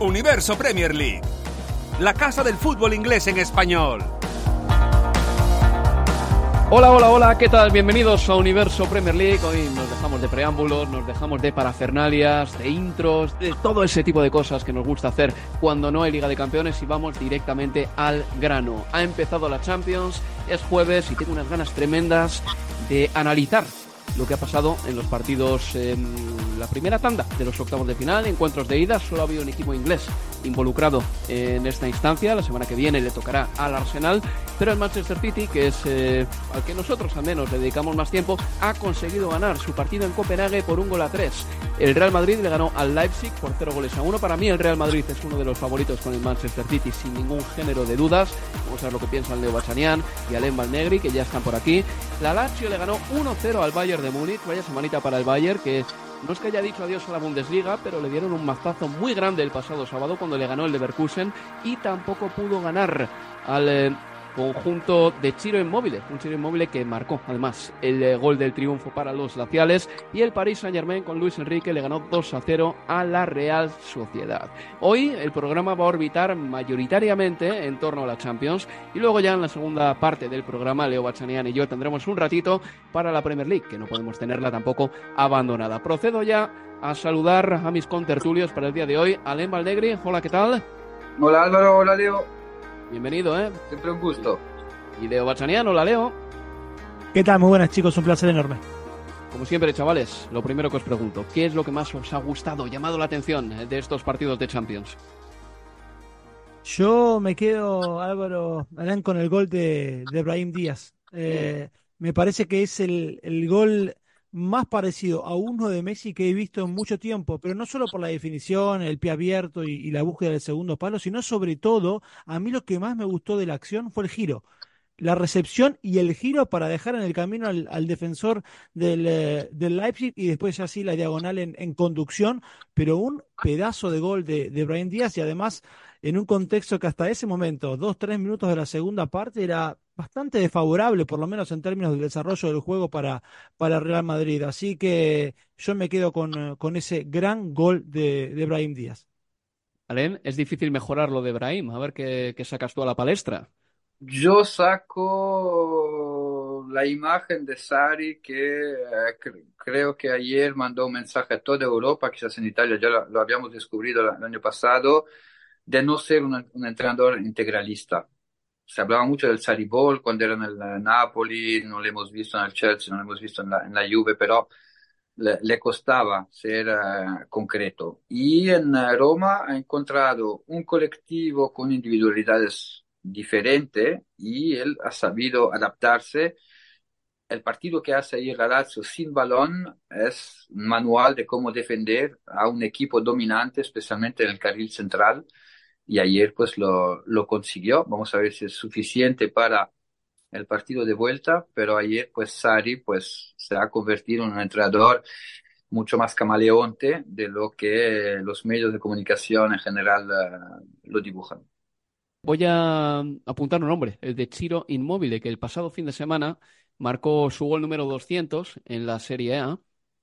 Universo Premier League. La casa del fútbol inglés en español. Hola, hola, hola, ¿qué tal? Bienvenidos a Universo Premier League. Hoy nos dejamos de preámbulos, nos dejamos de parafernalias, de intros, de todo ese tipo de cosas que nos gusta hacer cuando no hay Liga de Campeones y vamos directamente al grano. Ha empezado la Champions, es jueves y tengo unas ganas tremendas de analizar lo que ha pasado en los partidos en la primera tanda de los octavos de final, encuentros de ida, solo ha habido un equipo inglés involucrado en esta instancia, la semana que viene le tocará al Arsenal, pero el Manchester City, que es eh, al que nosotros al menos le dedicamos más tiempo, ha conseguido ganar su partido en Copenhague por un gol a tres. El Real Madrid le ganó al Leipzig por cero goles a uno. Para mí el Real Madrid es uno de los favoritos con el Manchester City sin ningún género de dudas. Vamos a ver lo que piensan Leo Bachanian y Alem Valnegri, que ya están por aquí. La Lazio le ganó 1-0 al Bayern de Múnich, vaya semanita para el Bayern, que no es que haya dicho adiós a la Bundesliga, pero le dieron un mazazo muy grande el pasado sábado cuando le ganó el Leverkusen y tampoco pudo ganar al eh, conjunto de Chiro Inmóvil, un Chiro Inmóvil que marcó además el eh, gol del triunfo para los laciales y el Paris Saint Germain con Luis Enrique le ganó 2 a 0 a la Real Sociedad. Hoy el programa va a orbitar mayoritariamente en torno a la Champions y luego ya en la segunda parte del programa Leo Bachanian y yo tendremos un ratito para la Premier League, que no podemos tenerla tampoco abandonada. Procedo ya a saludar a mis contertulios para el día de hoy. Alem Valnegri, hola, ¿qué tal? Hola Álvaro, hola Leo. Bienvenido, ¿eh? Siempre un gusto. Y Leo Bachanian, hola Leo. ¿Qué tal? Muy buenas chicos, un placer enorme. Como siempre, chavales, lo primero que os pregunto, ¿qué es lo que más os ha gustado, llamado la atención de estos partidos de Champions? Yo me quedo, Álvaro, con el gol de, de Brahim Díaz. Eh, me parece que es el, el gol más parecido a uno de Messi que he visto en mucho tiempo, pero no solo por la definición, el pie abierto y, la búsqueda del segundo palo, sino sobre todo, a mí lo que más me gustó de la acción fue el giro. La recepción y el giro para dejar en el camino al, defensor del, eh, del, Leipzig y después ya sí la diagonal en, en conducción, pero un pedazo de gol de, de Brian Díaz y además en un contexto que hasta ese momento, dos, tres minutos de la segunda parte, era bastante desfavorable, por lo menos en términos del desarrollo del juego para, para Real Madrid. Así que yo me quedo con, con ese gran gol de, de Brahim Díaz. Alen, es difícil mejorar lo de Brahim. A ver qué, qué sacas tú a la palestra. Yo saco la imagen de Sari que eh, cre creo que ayer mandó un mensaje a toda Europa, quizás en Italia ya lo, lo habíamos descubierto el año pasado, de no ser un, un, entrenador integralista. Se hablaba mucho del Sari Ball cuando era en el Napoli, no lo hemos visto en el Chelsea, no lo hemos visto en la, en la Juve, pero le, le costaba ser uh, concreto. Y en Roma ha encontrado un colectivo con individualidades diferente y él ha sabido adaptarse. El partido que hace ayer la Lazio sin balón es un manual de cómo defender a un equipo dominante, especialmente en el carril central. Y ayer pues lo, lo consiguió. Vamos a ver si es suficiente para el partido de vuelta, pero ayer pues Sari pues se ha convertido en un entrenador mucho más camaleonte de lo que los medios de comunicación en general uh, lo dibujan. Voy a apuntar un nombre, el de Chiro Inmóvil, que el pasado fin de semana marcó su gol número 200 en la Serie A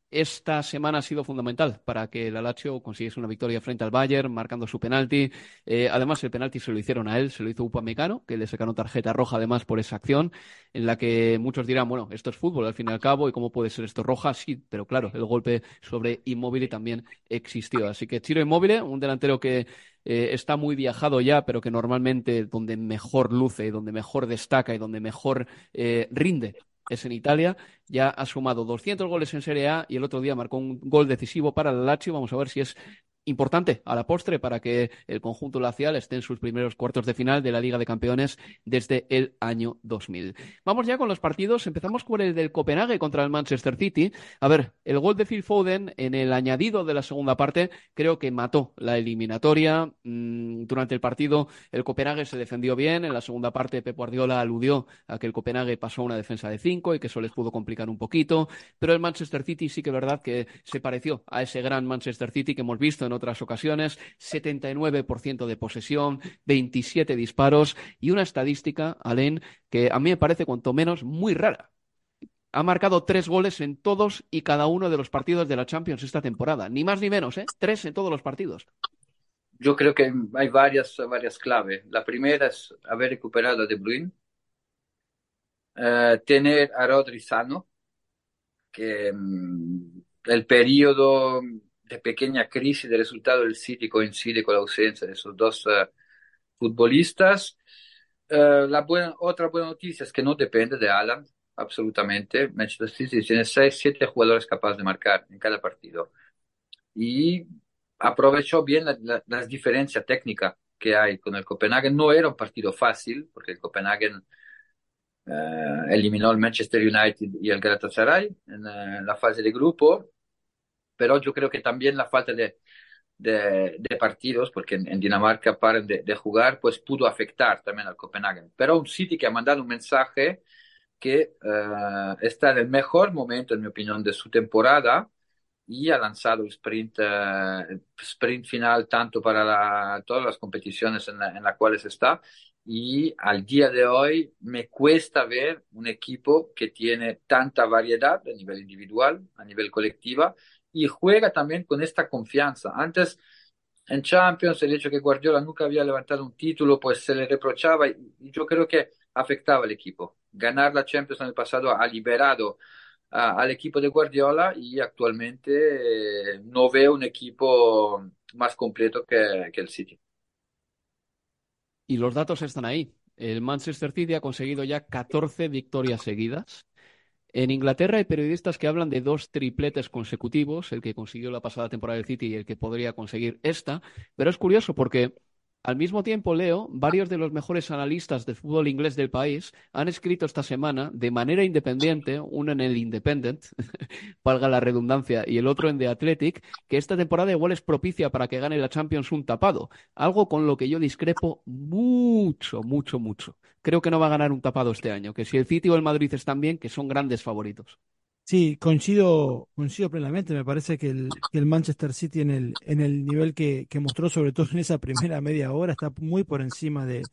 esta semana ha sido fundamental para que el Lazio consiguiese una victoria frente al Bayern, marcando su penalti. Eh, además, el penalti se lo hicieron a él, se lo hizo Upamecano, que le sacaron tarjeta roja además por esa acción, en la que muchos dirán, bueno, esto es fútbol al fin y al cabo, ¿y cómo puede ser esto roja? Sí, pero claro, el golpe sobre Immobile también existió. Así que Chiro Immobile, un delantero que eh, está muy viajado ya, pero que normalmente donde mejor luce, donde mejor destaca y donde mejor eh, rinde es en Italia, ya ha sumado 200 goles en Serie A y el otro día marcó un gol decisivo para el Lazio. Vamos a ver si es importante a la postre para que el conjunto lacial esté en sus primeros cuartos de final de la Liga de Campeones desde el año 2000. Vamos ya con los partidos. Empezamos con el del Copenhague contra el Manchester City. A ver, el gol de Phil Foden en el añadido de la segunda parte creo que mató la eliminatoria. Mm, durante el partido el Copenhague se defendió bien. En la segunda parte Pep Guardiola aludió a que el Copenhague pasó una defensa de cinco y que eso les pudo complicar un poquito. Pero el Manchester City sí que es verdad que se pareció a ese gran Manchester City que hemos visto en otras ocasiones, 79% de posesión, 27 disparos y una estadística, Alén, que a mí me parece cuanto menos muy rara. Ha marcado tres goles en todos y cada uno de los partidos de la Champions esta temporada. Ni más ni menos, ¿eh? Tres en todos los partidos. Yo creo que hay varias, varias claves. La primera es haber recuperado a De Bruyne, eh, tener a Rodri sano, que mm, el periodo de pequeña crisis de resultado del City coincide con la ausencia de esos dos uh, futbolistas. Uh, la buena, otra buena noticia es que no depende de Alan, absolutamente. Manchester City tiene 6, 7 jugadores capaces de marcar en cada partido. Y aprovechó bien la, la, las diferencias técnicas que hay con el Copenhagen. No era un partido fácil, porque el Copenhagen uh, eliminó el Manchester United y el Galatasaray en la fase de grupo pero yo creo que también la falta de, de, de partidos, porque en, en, Dinamarca paran de, de, jugar, pues pudo afectar también al Copenhagen. Pero un City que ha mandado un mensaje que uh, está en el mejor momento, en mi opinión, de su temporada y ha lanzado el sprint, uh, sprint final tanto para la, todas las competiciones en, la, en las cuales está. Y al día de hoy me cuesta ver un equipo que tiene tanta variedad a nivel individual, a nivel colectiva, y juega también con esta confianza. Antes, en Champions, el hecho que Guardiola nunca había levantado un título, pues se le reprochaba y yo creo que afectaba al equipo. Ganar la Champions en el pasado ha liberado al equipo de Guardiola y actualmente eh, no veo un equipo más completo que, que el City. Y los datos están ahí. El Manchester City ha conseguido ya 14 victorias seguidas. En Inglaterra hay periodistas que hablan de dos tripletes consecutivos, el que consiguió la pasada temporada del City y el que podría conseguir esta, pero es curioso porque al mismo tiempo, Leo, varios de los mejores analistas de fútbol inglés del país han escrito esta semana de manera independiente, uno en el Independent, valga la redundancia, y el otro en The Athletic, que esta temporada igual es propicia para que gane la Champions un tapado. Algo con lo que yo discrepo mucho, mucho, mucho. Creo que no va a ganar un tapado este año, que si el City o el Madrid están bien, que son grandes favoritos. Sí, coincido, coincido plenamente. Me parece que el, que el Manchester City en el, en el nivel que, que, mostró, sobre todo en esa primera media hora, está muy por encima de,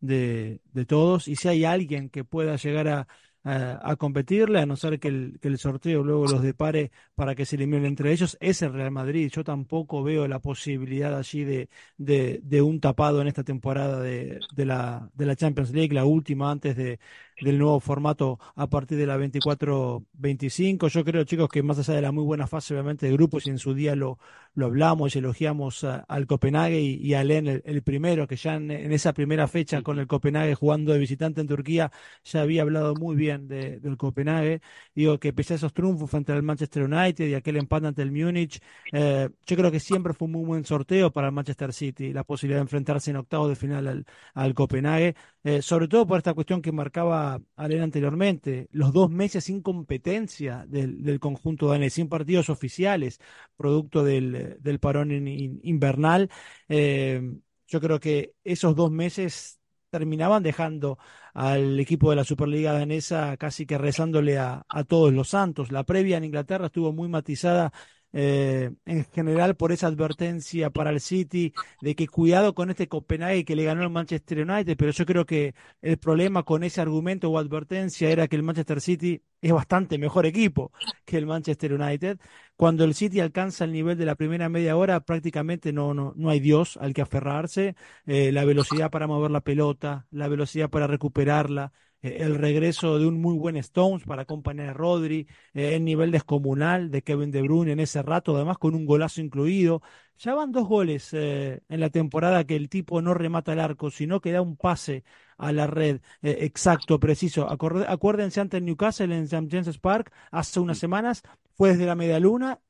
de, todos. Y si hay alguien que pueda llegar a, a, a, competirle, a no ser que el, que el sorteo luego los depare para que se eliminen entre ellos, es el Real Madrid. Yo tampoco veo la posibilidad allí de, de, de un tapado en esta temporada de, de, la, de la Champions League, la última antes de, del nuevo formato a partir de la 24-25. Yo creo, chicos, que más allá de la muy buena fase, obviamente, de grupos, y en su día lo, lo hablamos y elogiamos al Copenhague y, y a Len, el, el, primero, que ya en, en, esa primera fecha con el Copenhague jugando de visitante en Turquía, ya había hablado muy bien de, del Copenhague. Digo que pese a esos triunfos frente al Manchester United y aquel empate ante el Múnich, eh, yo creo que siempre fue un muy buen sorteo para el Manchester City, la posibilidad de enfrentarse en octavos de final al, al Copenhague, eh, sobre todo por esta cuestión que marcaba a leer anteriormente, los dos meses sin competencia del, del conjunto danés, sin partidos oficiales, producto del, del parón in, in, invernal, eh, yo creo que esos dos meses terminaban dejando al equipo de la Superliga danesa casi que rezándole a, a todos los santos. La previa en Inglaterra estuvo muy matizada eh, en general por esa advertencia para el City de que cuidado con este Copenhague que le ganó el Manchester United, pero yo creo que el problema con ese argumento o advertencia era que el Manchester City es bastante mejor equipo que el Manchester United. Cuando el City alcanza el nivel de la primera media hora, prácticamente no, no, no hay Dios al que aferrarse. Eh, la velocidad para mover la pelota, la velocidad para recuperarla, eh, el regreso de un muy buen Stones para acompañar a Rodri, eh, el nivel descomunal de Kevin De Bruyne en ese rato, además con un golazo incluido. Ya van dos goles en la temporada que el tipo no remata el arco, sino que da un pase a la red exacto, preciso. acuérdense ante el Newcastle en St. James's Park hace unas semanas, fue desde la media luna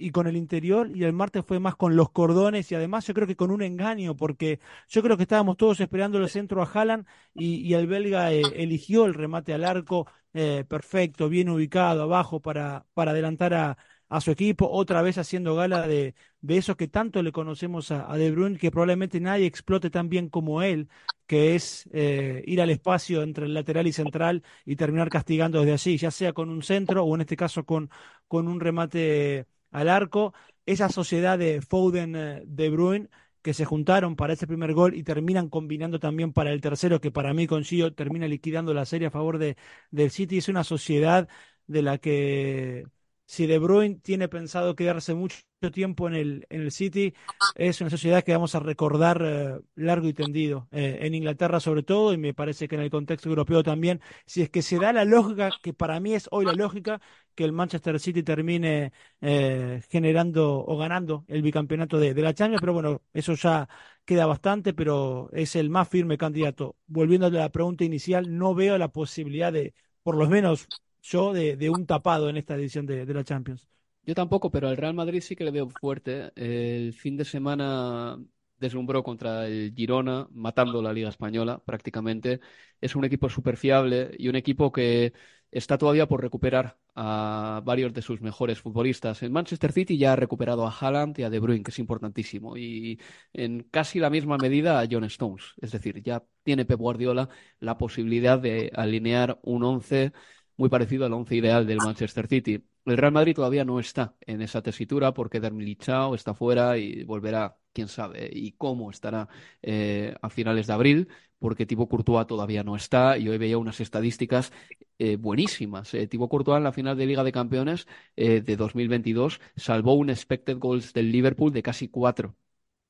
y con el interior y el martes fue más con los cordones y además yo creo que con un engaño porque yo creo que estábamos todos esperando el centro a Haaland y, el belga eh, eligió el remate al arco eh, perfecto, bien ubicado abajo para, para adelantar a, a su equipo, otra vez haciendo gala de, de eso que tanto le conocemos a, De Bruyne, que probablemente nadie explote tan bien como él, que es eh, ir al espacio entre el lateral y central y terminar castigando desde allí, ya sea con un centro o en este caso con, con un remate al arco. Esa sociedad de Foden, eh, De Bruyne, que se juntaron para ese primer gol y terminan combinando también para el tercero, que para mí consigo termina liquidando la serie a favor de, del City. Es una sociedad de la que si De Bruyne tiene pensado quedarse mucho tiempo en el, en el City, es una sociedad que vamos a recordar eh, largo y tendido, eh, en Inglaterra sobre todo, y me parece que en el contexto europeo también, si es que se da la lógica, que para mí es hoy la lógica, que el Manchester City termine eh, generando o ganando el bicampeonato de, de la Champions, pero bueno, eso ya queda bastante, pero es el más firme candidato. Volviendo a la pregunta inicial, no veo la posibilidad de, por lo menos yo de, un tapado en esta edición de, de, la Champions. Yo tampoco, pero al Real Madrid sí que le veo fuerte. El fin de semana deslumbró contra el Girona, matando la Liga Española prácticamente. Es un equipo súper fiable y un equipo que está todavía por recuperar a varios de sus mejores futbolistas. En Manchester City ya ha recuperado a Haaland y a De Bruyne, que es importantísimo, y en casi la misma medida a John Stones. Es decir, ya tiene Pep Guardiola la posibilidad de alinear un once muy parecido al once ideal del Manchester City. El Real Madrid todavía no está en esa tesitura porque Dermilichao está fuera y volverá, quién sabe, y cómo estará eh, a finales de abril, porque Thibaut Courtois todavía no está y hoy veía unas estadísticas eh, buenísimas. Eh, Thibaut Courtois en la final de Liga de Campeones de 2022 salvó un expected goals del Liverpool de casi cuatro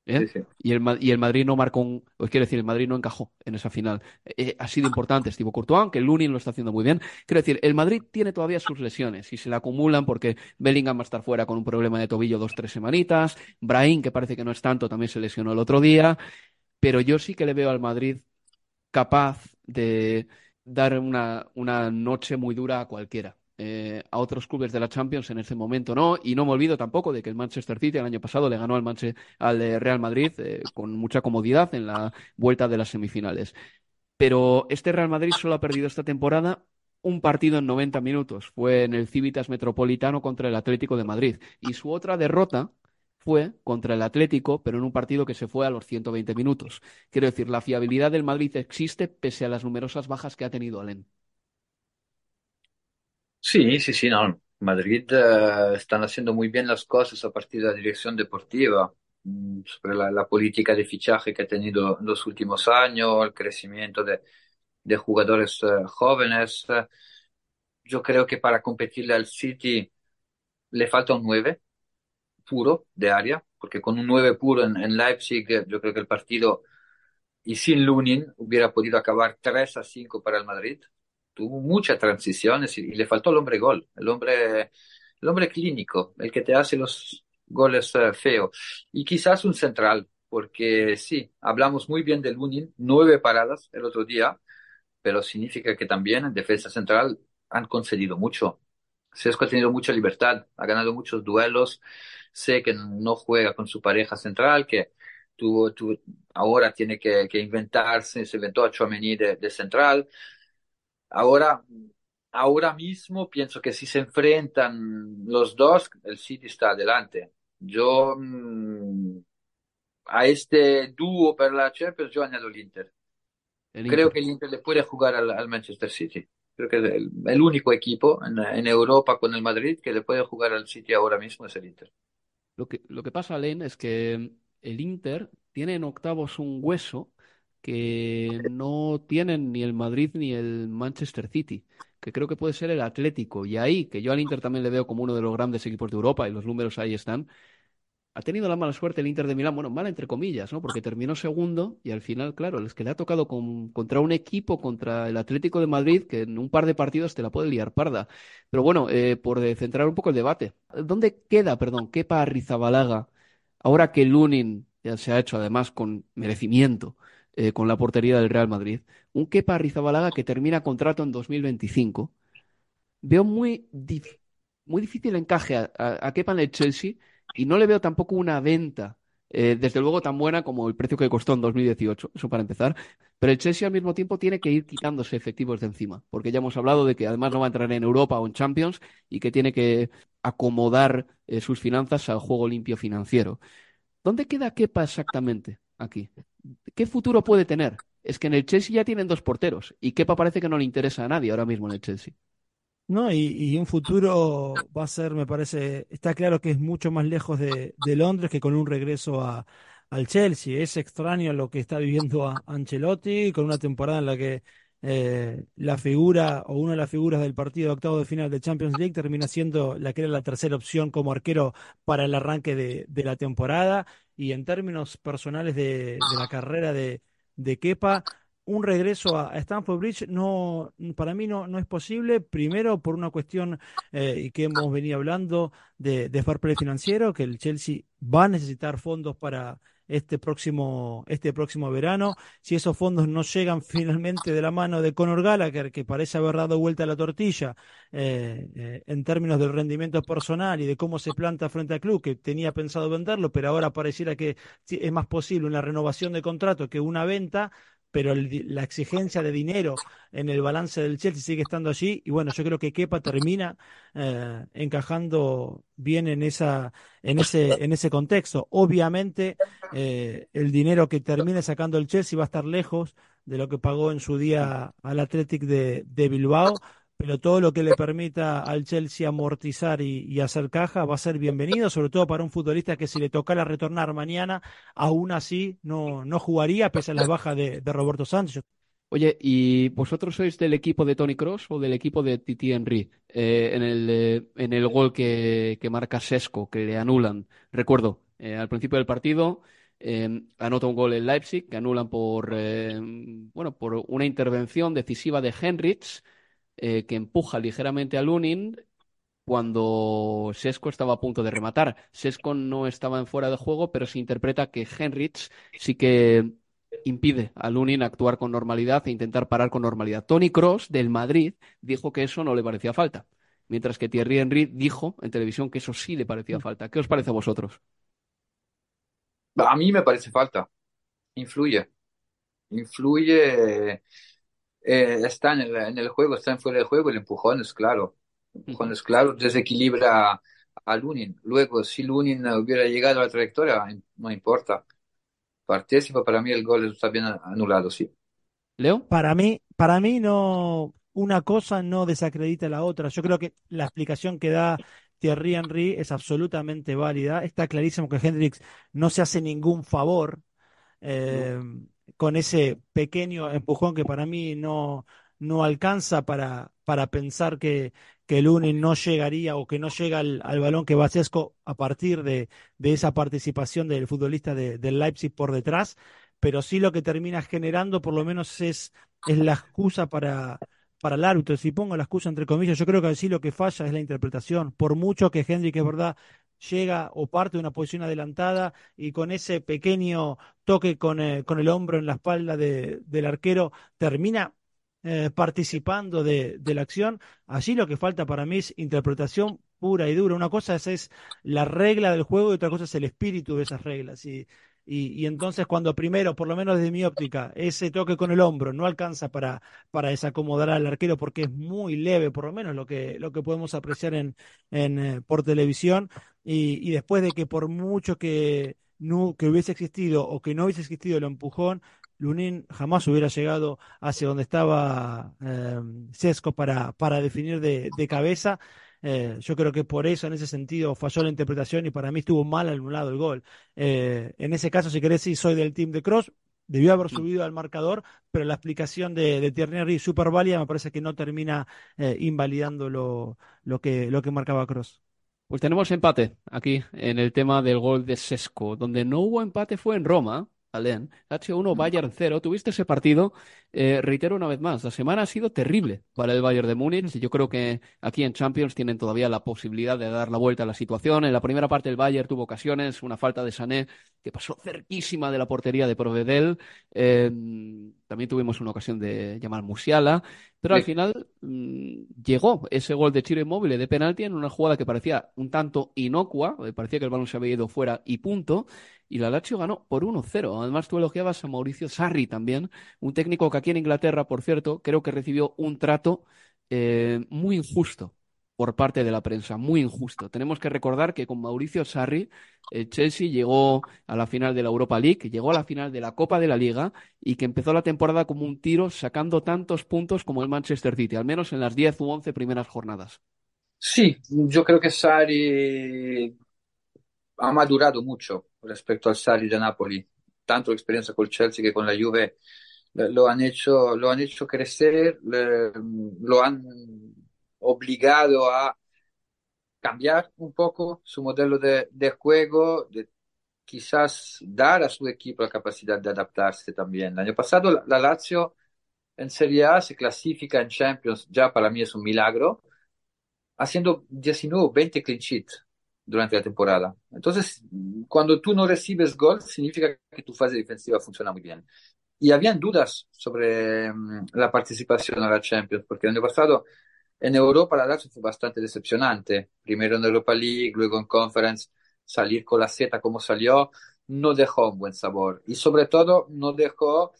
¿Eh? Y, el, y el Madrid no marcó un, os quiero decir, el Madrid no encajó en esa final. Eh, ha sido importante Steve Courtois, aunque el Lunin lo está haciendo muy bien. Quiero decir, el Madrid tiene todavía sus lesiones y se le acumulan porque Bellingham va a estar fuera con un problema de tobillo dos, tres semanitas. Brahim, que parece que no es tanto, también se lesionó el otro día. Pero yo sí que le veo al Madrid capaz de dar una, una noche muy dura a cualquiera. Eh, a otros clubes de la Champions en ese momento no. Y no me olvido tampoco de que el Manchester City el año pasado le ganó al, al eh, Real Madrid eh, con mucha comodidad en la vuelta de las semifinales. Pero este Real Madrid solo ha perdido esta temporada un partido en 90 minutos. Fue en el Civitas Metropolitano contra el Atlético de Madrid. Y su otra derrota fue contra el Atlético, pero en un partido que se fue a los 120 minutos. Quiero decir, la fiabilidad del Madrid existe pese a las numerosas bajas que ha tenido Alén. Sí, sí, sí, no. Madrid eh, están haciendo muy bien las cosas a partir de la dirección deportiva, mm, sobre la, política de fichaje que ha tenido en los últimos años, el crecimiento de, de jugadores eh, jóvenes. Eh, yo creo que para competirle al City le falta un 9 puro de área, porque con un 9 puro en, en Leipzig yo creo que el partido y sin Lunin hubiera podido acabar 3 a 5 para el Madrid tuvo muchas transiciones y, le faltó el hombre gol, el hombre, el hombre clínico, el que te hace los goles eh, feos. Y quizás un central, porque sí, hablamos muy bien de Lunin, nueve paradas el otro día, pero significa que también en defensa central han concedido mucho. Sesco ha tenido mucha libertad, ha ganado muchos duelos. Sé que no juega con su pareja central, que tuvo, ahora tiene que, inventarse, se inventó a Chouameni de central. Ahora, ahora mismo pienso que si se enfrentan los dos, el City está adelante. Yo mm, a este dúo para la Champions yo añado el Inter. Creo que el Inter le puede jugar al, Manchester City. Creo que el, el único equipo en, en, Europa con el Madrid que le puede jugar al City ahora mismo es el Inter. Lo que, lo que pasa, Len, es que el Inter tiene en octavos un hueso que no tienen ni el Madrid ni el Manchester City, que creo que puede ser el Atlético. Y ahí, que yo al Inter también le veo como uno de los grandes equipos de Europa y los números ahí están, ha tenido la mala suerte el Inter de Milán, bueno, mala entre comillas, ¿no? Porque terminó segundo y al final, claro, es que le ha tocado con, contra un equipo, contra el Atlético de Madrid, que en un par de partidos te la puede liar parda. Pero bueno, eh, por centrar un poco el debate, ¿dónde queda, perdón, Kepa Rizabalaga, ahora que Lunin ya se ha hecho además con merecimiento eh, con la portería del Real Madrid, un Kepa Rizabalaga que termina contrato en 2025? Veo muy, muy difícil encaje a, a, Kepa en el Chelsea y no le veo tampoco una venta, eh, desde luego tan buena como el precio que costó en 2018, eso para empezar. Pero el Chelsea al mismo tiempo tiene que ir quitándose efectivos de encima, porque ya hemos hablado de que además no va a entrar en Europa o en Champions y que tiene que acomodar eh, sus finanzas al juego limpio financiero. ¿Dónde queda Kepa exactamente aquí? ¿Qué futuro puede tener? Es que en el Chelsea ya tienen dos porteros y Kepa parece que no le interesa a nadie ahora mismo en el Chelsea. No, y, un futuro va a ser, me parece, está claro que es mucho más lejos de, de Londres que con un regreso a, al Chelsea. Es extraño lo que está viviendo a Ancelotti con una temporada en la que eh, la figura o una de las figuras del partido octavo de final de Champions League termina siendo la que era la tercera opción como arquero para el arranque de, de la temporada. Y en términos personales de, de la carrera de, de Kepa, un regreso a, Stamford Bridge no, para mí no, no es posible, primero por una cuestión eh, que hemos venido hablando de, de fair play financiero, que el Chelsea va a necesitar fondos para este próximo, este próximo verano. Si esos fondos no llegan finalmente de la mano de Conor Gallagher, que parece haber dado vuelta a la tortilla eh, eh, en términos del rendimiento personal y de cómo se planta frente al club, que tenía pensado venderlo, pero ahora pareciera que es más posible una renovación de contrato que una venta, pero el, la exigencia de dinero en el balance del Chelsea sigue estando allí y bueno, yo creo que Kepa termina eh, encajando bien en esa en ese en ese contexto. Obviamente eh, el dinero que termine sacando el Chelsea va a estar lejos de lo que pagó en su día al Athletic de, de Bilbao, pero todo lo que le permita al Chelsea amortizar y, hacer caja va a ser bienvenido, sobre todo para un futbolista que si le tocara retornar mañana, aún así no, no jugaría, pese a la baja de, de Roberto Sánchez. Oye, ¿y vosotros sois del equipo de Tony Cross o del equipo de Titi Henry eh, en, el, eh, en el gol que, que, marca Sesco, que le anulan? Recuerdo, eh, al principio del partido eh, anota un gol en Leipzig que anulan por, bueno, por una intervención decisiva de Henrich eh, que empuja ligeramente a Lunin cuando Sesco estaba a punto de rematar. Sesco no estaba en fuera de juego, pero se interpreta que Henrich sí que impide a Lunin actuar con normalidad e intentar parar con normalidad. Tony Cross del Madrid dijo que eso no le parecía falta, mientras que Thierry Henry dijo en televisión que eso sí le parecía falta. ¿Qué os parece a vosotros? A mí me parece falta. Influye. Influye eh, está en el, en el, juego, está en fuera del juego, el empujón es claro. El empujón es claro, desequilibra a Lunin. Luego, si Lunin hubiera llegado a la trayectoria, no importa. Participa, para mí el gol está bien anulado, sí. ¿Leo? Para mí, para mí no, una cosa no desacredita la otra. Yo creo que la explicación que da Thierry Henry es absolutamente válida. Está clarísimo que Hendrix no se hace ningún favor. Eh, no con ese pequeño empujón que para mí no, no alcanza para, para pensar que, que el UNI no llegaría o que no llega al, al balón que va Sesco a partir de, de, esa participación del futbolista de, del Leipzig por detrás, pero sí lo que termina generando por lo menos es, es la excusa para, para el árbitro. Si pongo la excusa entre comillas, yo creo que sí lo que falla es la interpretación. Por mucho que Hendrik es verdad llega o parte de una posición adelantada y con ese pequeño toque con, eh, con el hombro en la espalda de, del arquero termina eh, participando de, de, la acción. Allí lo que falta para mí es interpretación pura y dura. Una cosa es, es, la regla del juego y otra cosa es el espíritu de esas reglas. Y, y, y, entonces cuando primero, por lo menos desde mi óptica, ese toque con el hombro no alcanza para, para desacomodar al arquero porque es muy leve, por lo menos lo que, lo que podemos apreciar en, en eh, por televisión, y, y, después de que por mucho que, no, que hubiese existido o que no hubiese existido el empujón, Lunin jamás hubiera llegado hacia donde estaba eh, Sesco para, para definir de, de cabeza. Eh, yo creo que por eso, en ese sentido, falló la interpretación y para mí estuvo mal anulado el gol. Eh, en ese caso, si querés, sí soy del team de Cross. Debió haber subido al marcador, pero la explicación de, de Tierney super válida me parece que no termina eh, invalidando lo, lo, que, lo que marcaba Cross. Pues tenemos empate aquí en el tema del gol de Sesco. Donde no hubo empate fue en Roma, Alén. H1, Bayern 0. Tuviste ese partido. Eh, reitero una vez más, la semana ha sido terrible para el Bayern de Múnich. Yo creo que aquí en Champions tienen todavía la posibilidad de dar la vuelta a la situación. En la primera parte el Bayern tuvo ocasiones, una falta de Sané que pasó cerquísima de la portería de Provedel. Em, también tuvimos una ocasión de llamar Musiala. Pero al final mm, llegó ese gol de Chiro Inmóvil de penalti en una jugada que parecía un tanto inocua, eh, parecía que el balón se había ido fuera y punto, y la Lazio ganó por 1-0. Además tú elogiabas a Mauricio Sarri también, un técnico que aquí en Inglaterra, por cierto, creo que recibió un trato eh, muy injusto por parte de la prensa, muy injusto. Tenemos que recordar que con Mauricio Sarri, el Chelsea llegó a la final de la Europa League, llegó a la final de la Copa de la Liga y que empezó la temporada como un tiro sacando tantos puntos como el Manchester City, al menos en las 10 u 11 primeras jornadas. Sí, yo creo que Sarri ha madurado mucho respecto al Sarri de Napoli, tanto experiencia con el Chelsea que con la Juve lo han hecho, lo han hecho crecer, lo han obligado a cambiar un poco su modelo de, juego, de quizás dar a su equipo la capacidad de adaptarse también. El año pasado la, Lazio en Serie A se clasifica en Champions, ya para mí es un milagro, haciendo 19 20 clean sheet durante la temporada. Entonces, cuando tú no recibes gol, significa que tu fase defensiva funciona muy bien. Y habían dudas sobre mm, la participación a la Champions, porque el año pasado en Europa la Lazio fue bastante decepcionante. Primero en Europa League, luego en Conference, salir con la Z como salió, no dejó un buen sabor. Y sobre todo no dejó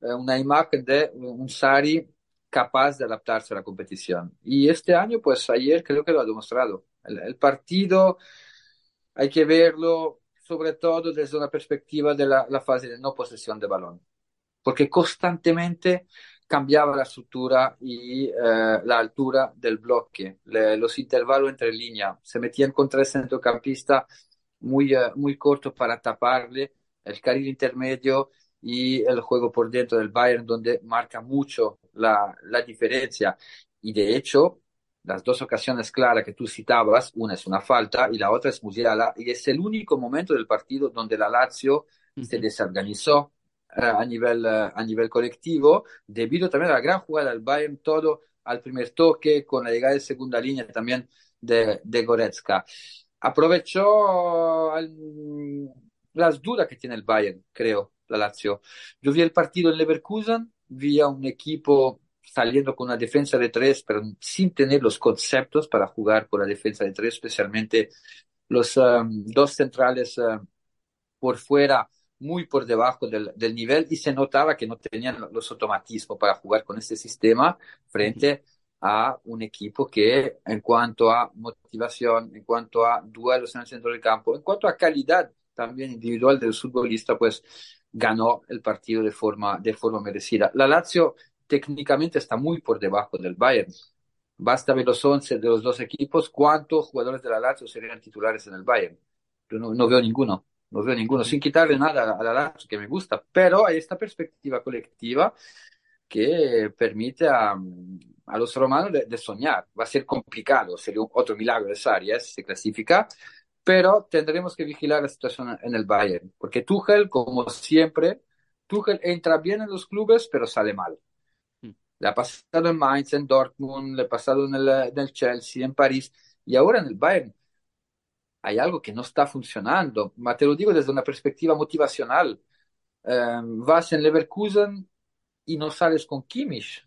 eh, una imagen de un Sari capaz de adaptarse a la competición. Y este año, pues ayer creo que lo ha demostrado. El, partido hay que verlo sobre todo desde una perspectiva de la, la fase de no posesión de balón. Porque constantemente cambiaba la estructura y eh, la altura del bloque, los intervalos entre líneas. Se metían contra el centrocampista muy, uh, muy corto para taparle el carril intermedio y el juego por dentro del Bayern, donde marca mucho la, la diferencia. Y de hecho, las dos ocasiones claras que tú citabas, una es una falta y la otra es Musiala, y es el único momento del partido donde la Lazio se desorganizó, eh, a, nivel, eh, a nivel colectivo, debido también a la gran jugada del Bayern, todo al primer toque, con la llegada de segunda línea también de, de Goretzka. Aprovechó las dudas que tiene el Bayern, creo, la Lazio. Yo vi el partido en Leverkusen, vi a un equipo saliendo con una defensa de tres, pero sin tener los conceptos para jugar con la defensa de tres, especialmente los um, dos centrales uh, por fuera muy por debajo del, del, nivel y se notaba que no tenían los automatismos para jugar con este sistema frente a un equipo que en cuanto a motivación, en cuanto a duelos en el centro del campo, en cuanto a calidad también individual del futbolista, pues ganó el partido de forma, de forma merecida. La Lazio técnicamente está muy por debajo del Bayern. Basta ver los 11 de los dos equipos, cuántos jugadores de la Lazio serían titulares en el Bayern. Yo no, no veo ninguno no veo ninguno, sin quitarle nada a la Lazio que me gusta, pero hay esta perspectiva colectiva que permite a, a los romanos de, soñar. Va a ser complicado, sería otro milagro de Sarias si se clasifica, pero tendremos que vigilar la situación en el Bayern, porque Tuchel, como siempre, Tuchel entra bien en los clubes, pero sale mal. Le ha pasado en Mainz, en Dortmund, le ha pasado en el, en el Chelsea, en París, y ahora en el Bayern hay algo que no está funcionando, ma te lo digo desde una perspectiva motivacional. Um, vas en Leverkusen y no sales con Kimmich.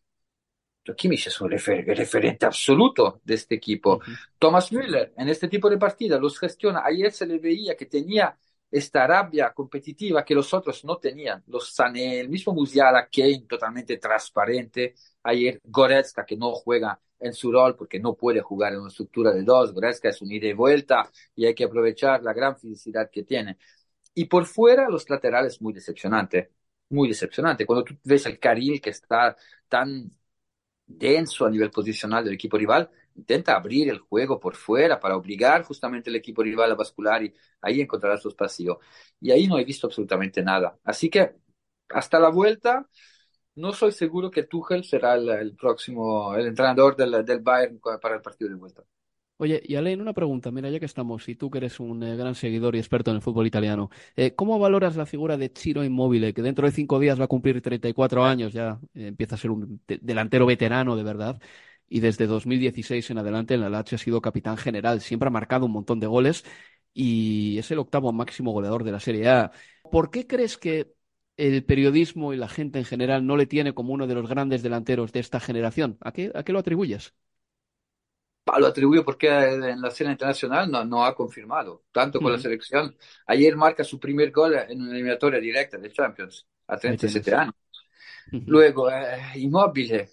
Kimmich es un refer referente absoluto de este equipo. Uh -huh. Thomas Müller en este tipo de partidas los gestiona. Ayer se le veía que tenía esta rabia competitiva que los otros no tenían. Los Sané, el mismo Musiala, Kane, totalmente transparente. Ayer Goretzka, que no juega en su rol porque no puede jugar en una estructura de dos. Goretzka es un ida y vuelta y hay que aprovechar la gran fisicidad que tiene. Y por fuera, los laterales muy decepcionante. Muy decepcionante. Cuando tú ves el carril que está tan denso a nivel posicional del equipo rival, intenta abrir el juego por fuera para obligar justamente al equipo rival a bascular y ahí encontrará su espacio. Y ahí no he visto absolutamente nada. Así que hasta la vuelta, no soy seguro que Tuchel será el, próximo, el entrenador del, del Bayern para el partido de vuelta. Oye, y Alain, una pregunta, mira, ya que estamos, y tú que eres un eh, gran seguidor y experto en el fútbol italiano, eh, ¿cómo valoras la figura de Ciro Immobile, que dentro de cinco días va a cumplir 34 años, ya eh, empieza a ser un delantero veterano de verdad, y desde 2016 en adelante en la Lazio ha sido capitán general, siempre ha marcado un montón de goles y es el octavo máximo goleador de la Serie A. ¿Por qué crees que el periodismo y la gente en general no le tiene como uno de los grandes delanteros de esta generación? ¿A qué, a qué lo atribuyes? lo atribuyo porque en la escena internacional no, no ha confirmado, tanto con la selección. Ayer marca su primer gol en una eliminatoria directa de Champions, a 37 años. Luego, eh, Immobile.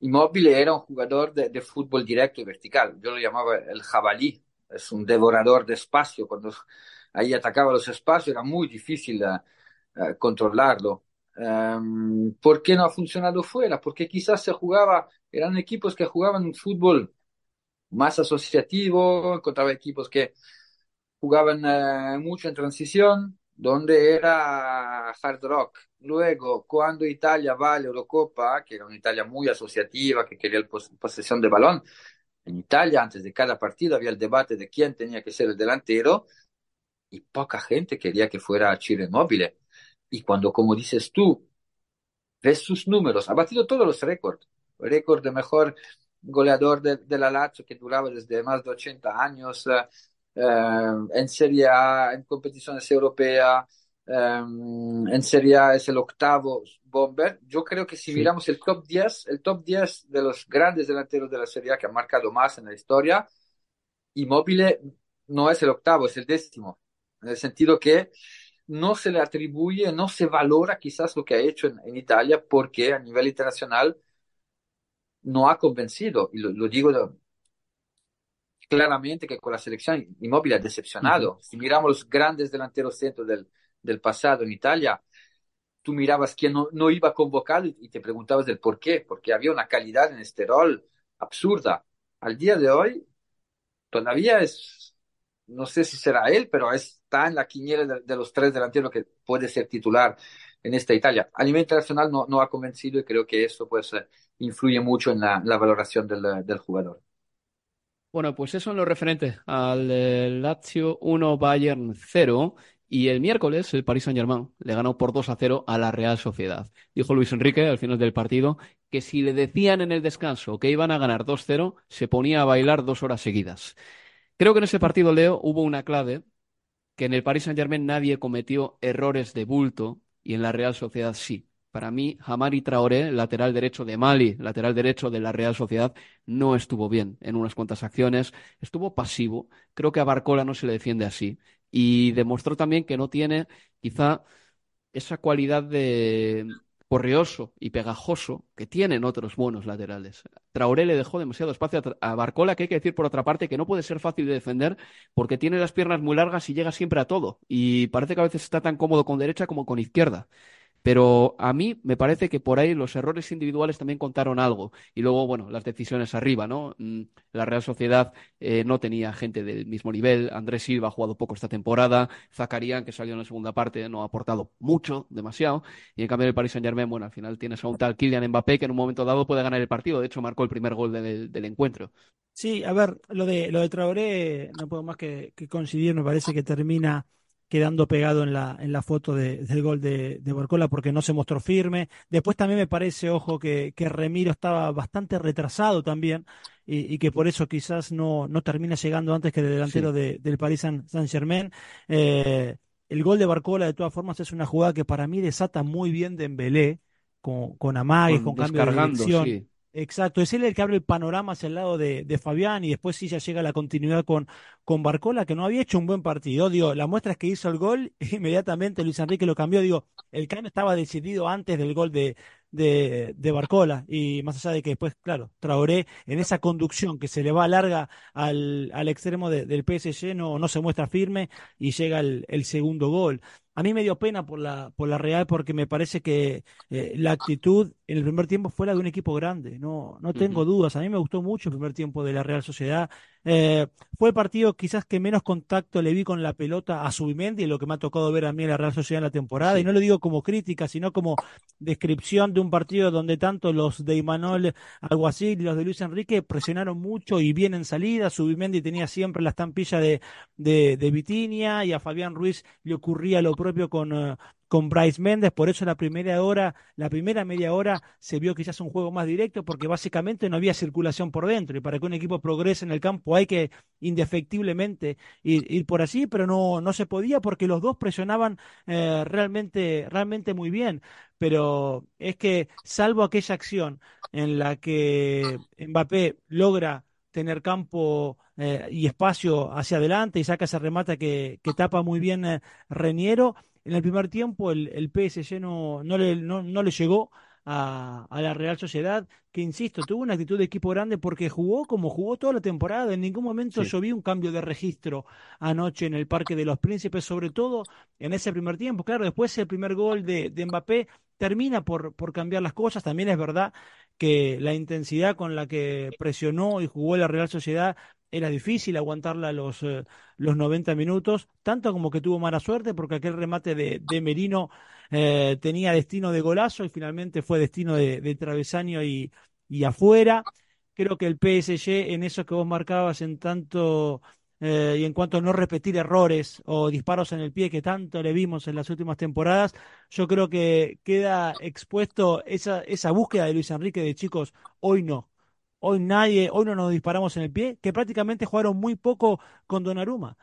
Immobile era un jugador de, de, fútbol directo y vertical. Yo lo llamaba el jabalí. Es un devorador de espacio. Cuando ahí atacaba los espacios era muy difícil uh, controlarlo. Um, ¿Por qué no ha funcionado fuera? Porque quizás se jugaba, eran equipos que jugaban un fútbol más asociativo, encontraba equipos que jugaban eh, mucho en transición, donde era hard rock. Luego, cuando Italia va a la Eurocopa, que era una Italia muy asociativa, que quería posesión de balón, en Italia, antes de cada partido, había el debate de quién tenía que ser el delantero y poca gente quería que fuera Chile Móvil. Y cuando, como dices tú, ves sus números, ha batido todos los récords. Récord de mejor goleador de, la Lazio que duraba desde más de 80 años en Serie A, en competiciones europeas, eh, en Serie A es el octavo bomber. Yo creo que si miramos el top 10, el top 10 de los grandes delanteros de la Serie A que han marcado más en la historia, Immobile no es el octavo, es el décimo, en el sentido que no se le atribuye, no se valora quizás lo que ha hecho en Italia porque a nivel internacional no ha convencido, y lo, digo claramente que con la selección inmóvil ha decepcionado. Si miramos los grandes delanteros centros del, del pasado en Italia, tú mirabas quién no, no iba convocado y, te preguntabas del por qué, porque había una calidad en este rol absurda. Al día de hoy, todavía es, no sé si será él, pero está en la quiniela de, los tres delanteros que puede ser titular en esta Italia. A nivel internacional no, no ha convencido y creo que eso pues influye mucho en la, valoración del, jugador. Bueno, pues eso en lo referente al eh, Lazio 1 Bayern 0 y el miércoles el Paris Saint-Germain le ganó por 2 a 0 a la Real Sociedad. Dijo Luis Enrique al final del partido que si le decían en el descanso que iban a ganar 2-0, se ponía a bailar dos horas seguidas. Creo que en ese partido, Leo, hubo una clave que en el Paris Saint-Germain nadie cometió errores de bulto y en la Real Sociedad sí. Para mí, Hamari Traoré, lateral derecho de Mali, lateral derecho de la Real Sociedad, no estuvo bien en unas cuantas acciones, estuvo pasivo. Creo que a Barcola no se le defiende así. Y demostró también que no tiene quizá esa cualidad de corrioso y pegajoso que tienen otros buenos laterales. Traoré le dejó demasiado espacio a Barcola, que hay que decir por otra parte que no puede ser fácil de defender porque tiene las piernas muy largas y llega siempre a todo. Y parece que a veces está tan cómodo con derecha como con izquierda. Pero a mí me parece que por ahí los errores individuales también contaron algo. Y luego, bueno, las decisiones arriba, ¿no? Mm, la Real Sociedad eh, no tenía gente del mismo nivel. Andrés Silva ha jugado poco esta temporada. Zacarián, que salió en la segunda parte, no ha aportado mucho, demasiado. Y en cambio el Paris Saint-Germain, bueno, al final tienes a un tal Kylian Mbappé que en un momento dado puede ganar el partido. De hecho, marcó el primer gol del encuentro. Sí, a ver, lo de, lo de Traoré, no puedo más que coincidir. Me parece que termina quedando pegado en la, en la foto del gol de, de Borcola porque no se mostró firme. Después también me parece, ojo, que, que Remiro estaba bastante retrasado también y, que por eso quizás no, no termina llegando antes que el delantero del Paris Saint-Germain. Eh, el gol de Barcola, de todas formas, es una jugada que para mí desata muy bien de Embelé, con, con amagues, con, cambio de dirección. Exacto, es él el que abre el panorama hacia el lado de, de Fabián y después sí ya llega la continuidad con, con Barcola, que no había hecho un buen partido. Digo, la muestra es que hizo el gol, e inmediatamente Luis Enrique lo cambió. Digo, el cambio estaba decidido antes del gol de, de, de, Barcola. Y más allá de que después, claro, Traoré en esa conducción que se le va larga al, al extremo del PSG no, no se muestra firme y llega el, el segundo gol. A mí me dio pena por la, por la Real porque me parece que eh, la actitud en el primer tiempo fue la de un equipo grande, no, no tengo dudas. A mí me gustó mucho el primer tiempo de la Real Sociedad. Eh, fue el partido quizás que menos contacto le vi con la pelota a Subimendi, lo que me ha tocado ver a mí en la Real Sociedad en la temporada, y no lo digo como crítica, sino como descripción de un partido donde tanto los de Imanol Alguacil y los de Luis Enrique presionaron mucho y bien en salida. Subimendi tenía siempre la estampilla de, de, de Vitinia y a Fabián Ruiz le ocurría lo propio con, eh, con Bryce Méndez, por eso la primera hora, la primera media hora se vio quizás un juego más directo, porque básicamente no había circulación por dentro, y para que un equipo progrese en el campo hay que indefectiblemente ir, por allí, pero no, no se podía porque los dos presionaban eh, realmente, realmente muy bien. Pero es que, salvo aquella acción en la que Mbappé logra tener campo eh, y espacio hacia adelante y saca ese remate que, que tapa muy bien eh, Reniero, en el primer tiempo el, el PSG no, no, le, no, no le llegó a, a, la Real Sociedad, que insisto, tuvo una actitud de equipo grande porque jugó como jugó toda la temporada. En ningún momento yo vi un cambio de registro anoche en el Parque de los Príncipes, sobre todo en ese primer tiempo. Claro, después el primer gol de, de Mbappé termina por, por cambiar las cosas. También es verdad que la intensidad con la que presionó y jugó la Real Sociedad era difícil aguantarla los, eh, los 90 minutos, tanto como que tuvo mala suerte, porque aquel remate de, de Merino eh, tenía destino de golazo y finalmente fue destino de, de travesaño y, y, afuera. Creo que el PSG, en eso que vos marcabas, en tanto eh, y en cuanto a no repetir errores o disparos en el pie que tanto le vimos en las últimas temporadas, yo creo que queda expuesto esa, esa búsqueda de Luis Enrique de chicos, hoy no Hoy nadie, hoy no nos disparamos en el pie, que prácticamente jugaron muy poco con Donnarumma.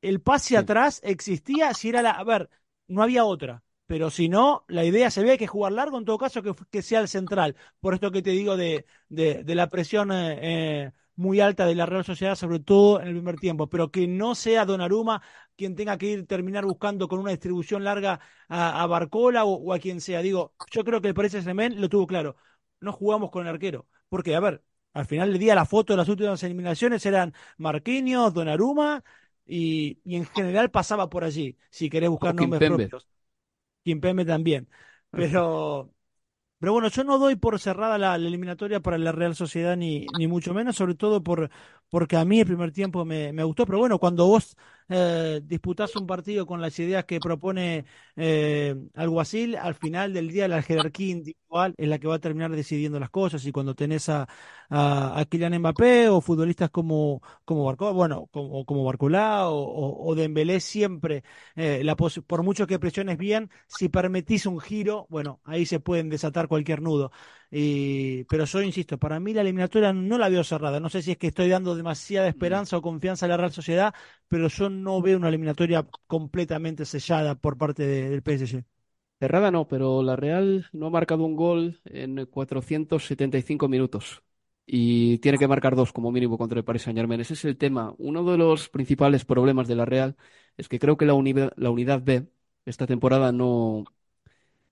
El pase atrás existía si era la. A ver, no había otra. Pero si no, la idea se ve que jugar largo, en todo caso, que, que sea el central. Por esto que te digo de, de, de la presión eh, eh, muy alta de la Real Sociedad, sobre todo en el primer tiempo. Pero que no sea Donnarumma quien tenga que ir terminar buscando con una distribución larga a, a Barcola o, o, a quien sea. Digo, yo creo que el Paris Saint lo tuvo claro. No jugamos con el arquero. Porque, a ver, al final del día la foto de las últimas eliminaciones eran Marquinhos, Donnarumma y, y en general pasaba por allí, si querés buscar nombres propios. Kimpembe también. Pero, pero bueno, yo no doy por cerrada la, la, eliminatoria para la Real Sociedad ni, ni mucho menos, sobre todo por, porque a mí el primer tiempo me, me gustó, pero bueno, cuando vos eh, disputás un partido con las ideas que propone eh, Alguacil, al final del día la jerarquía individual es la que va a terminar decidiendo las cosas y cuando tenés a, a, a Kylian Mbappé o futbolistas como, como Barco, bueno, como, como Barcolá o, o, o Dembélé siempre, eh, la por mucho que presiones bien, si permitís un giro, bueno, ahí se pueden desatar cualquier nudo. Y, pero yo insisto, para mí la eliminatoria no la veo cerrada. No sé si es que estoy dando demasiada esperanza o confianza a la Real Sociedad, pero yo no veo una eliminatoria completamente sellada por parte de, del PSG. Cerrada no, pero la Real no ha marcado un gol en 475 minutos y tiene que marcar dos como mínimo contra el Paris Saint Germain. Ese es el tema. Uno de los principales problemas de la Real es que creo que la, la unidad B esta temporada no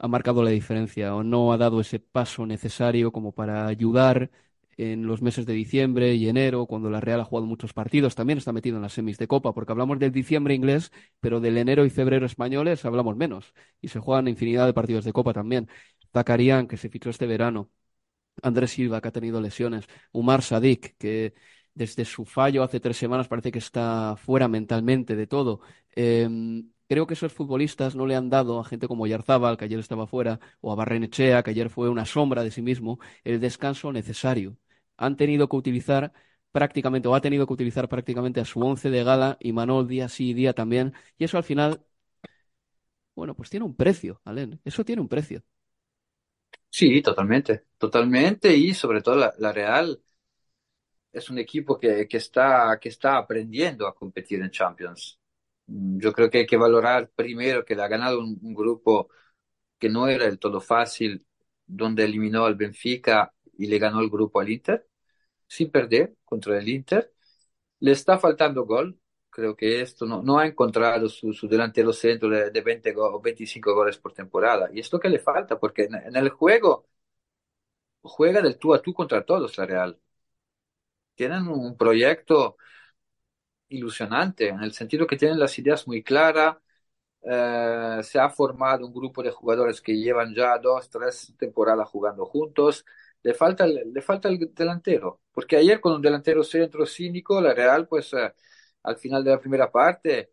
ha marcado la diferencia o no ha dado ese paso necesario como para ayudar en los meses de diciembre y enero, cuando la Real ha jugado muchos partidos, también está metido en las semis de Copa, porque hablamos del diciembre inglés, pero del enero y febrero españoles hablamos menos. Y se juegan infinidad de partidos de Copa también. Zakarian, que se fichó este verano. Andrés Silva, que ha tenido lesiones. Umar Sadik, que desde su fallo hace tres semanas parece que está fuera mentalmente de todo. Eh, creo que esos futbolistas no le han dado a gente como Yarzábal, que ayer estaba fuera, o a Barrenechea, que ayer fue una sombra de sí mismo, el descanso necesario. Han tenido que utilizar prácticamente, o ha tenido que utilizar prácticamente a su once de gala, y Manol día sí y día también, y eso al final, bueno, pues tiene un precio, Alen, eso tiene un precio. Sí, totalmente, totalmente, y sobre todo la, la Real es un equipo que, que, está, que está aprendiendo a competir en Champions yo creo que hay que valorar primero que le ha ganado un, un, grupo que no era del todo fácil, donde eliminó al Benfica y le ganó el grupo al Inter, sin perder contra el Inter. Le está faltando gol, creo que esto no, no ha encontrado su, su delantero centro de, de 20 o 25 goles por temporada. Y esto que le falta, porque en, en el juego juega del tú a tú contra todos la Real. Tienen un proyecto ilusionante, en el sentido que tienen las ideas muy claras, eh, se ha formado un grupo de jugadores que llevan ya dos, tres temporadas jugando juntos. Le falta, le falta el delantero, porque ayer con un delantero centro cínico, la Real, pues eh, al final de la primera parte,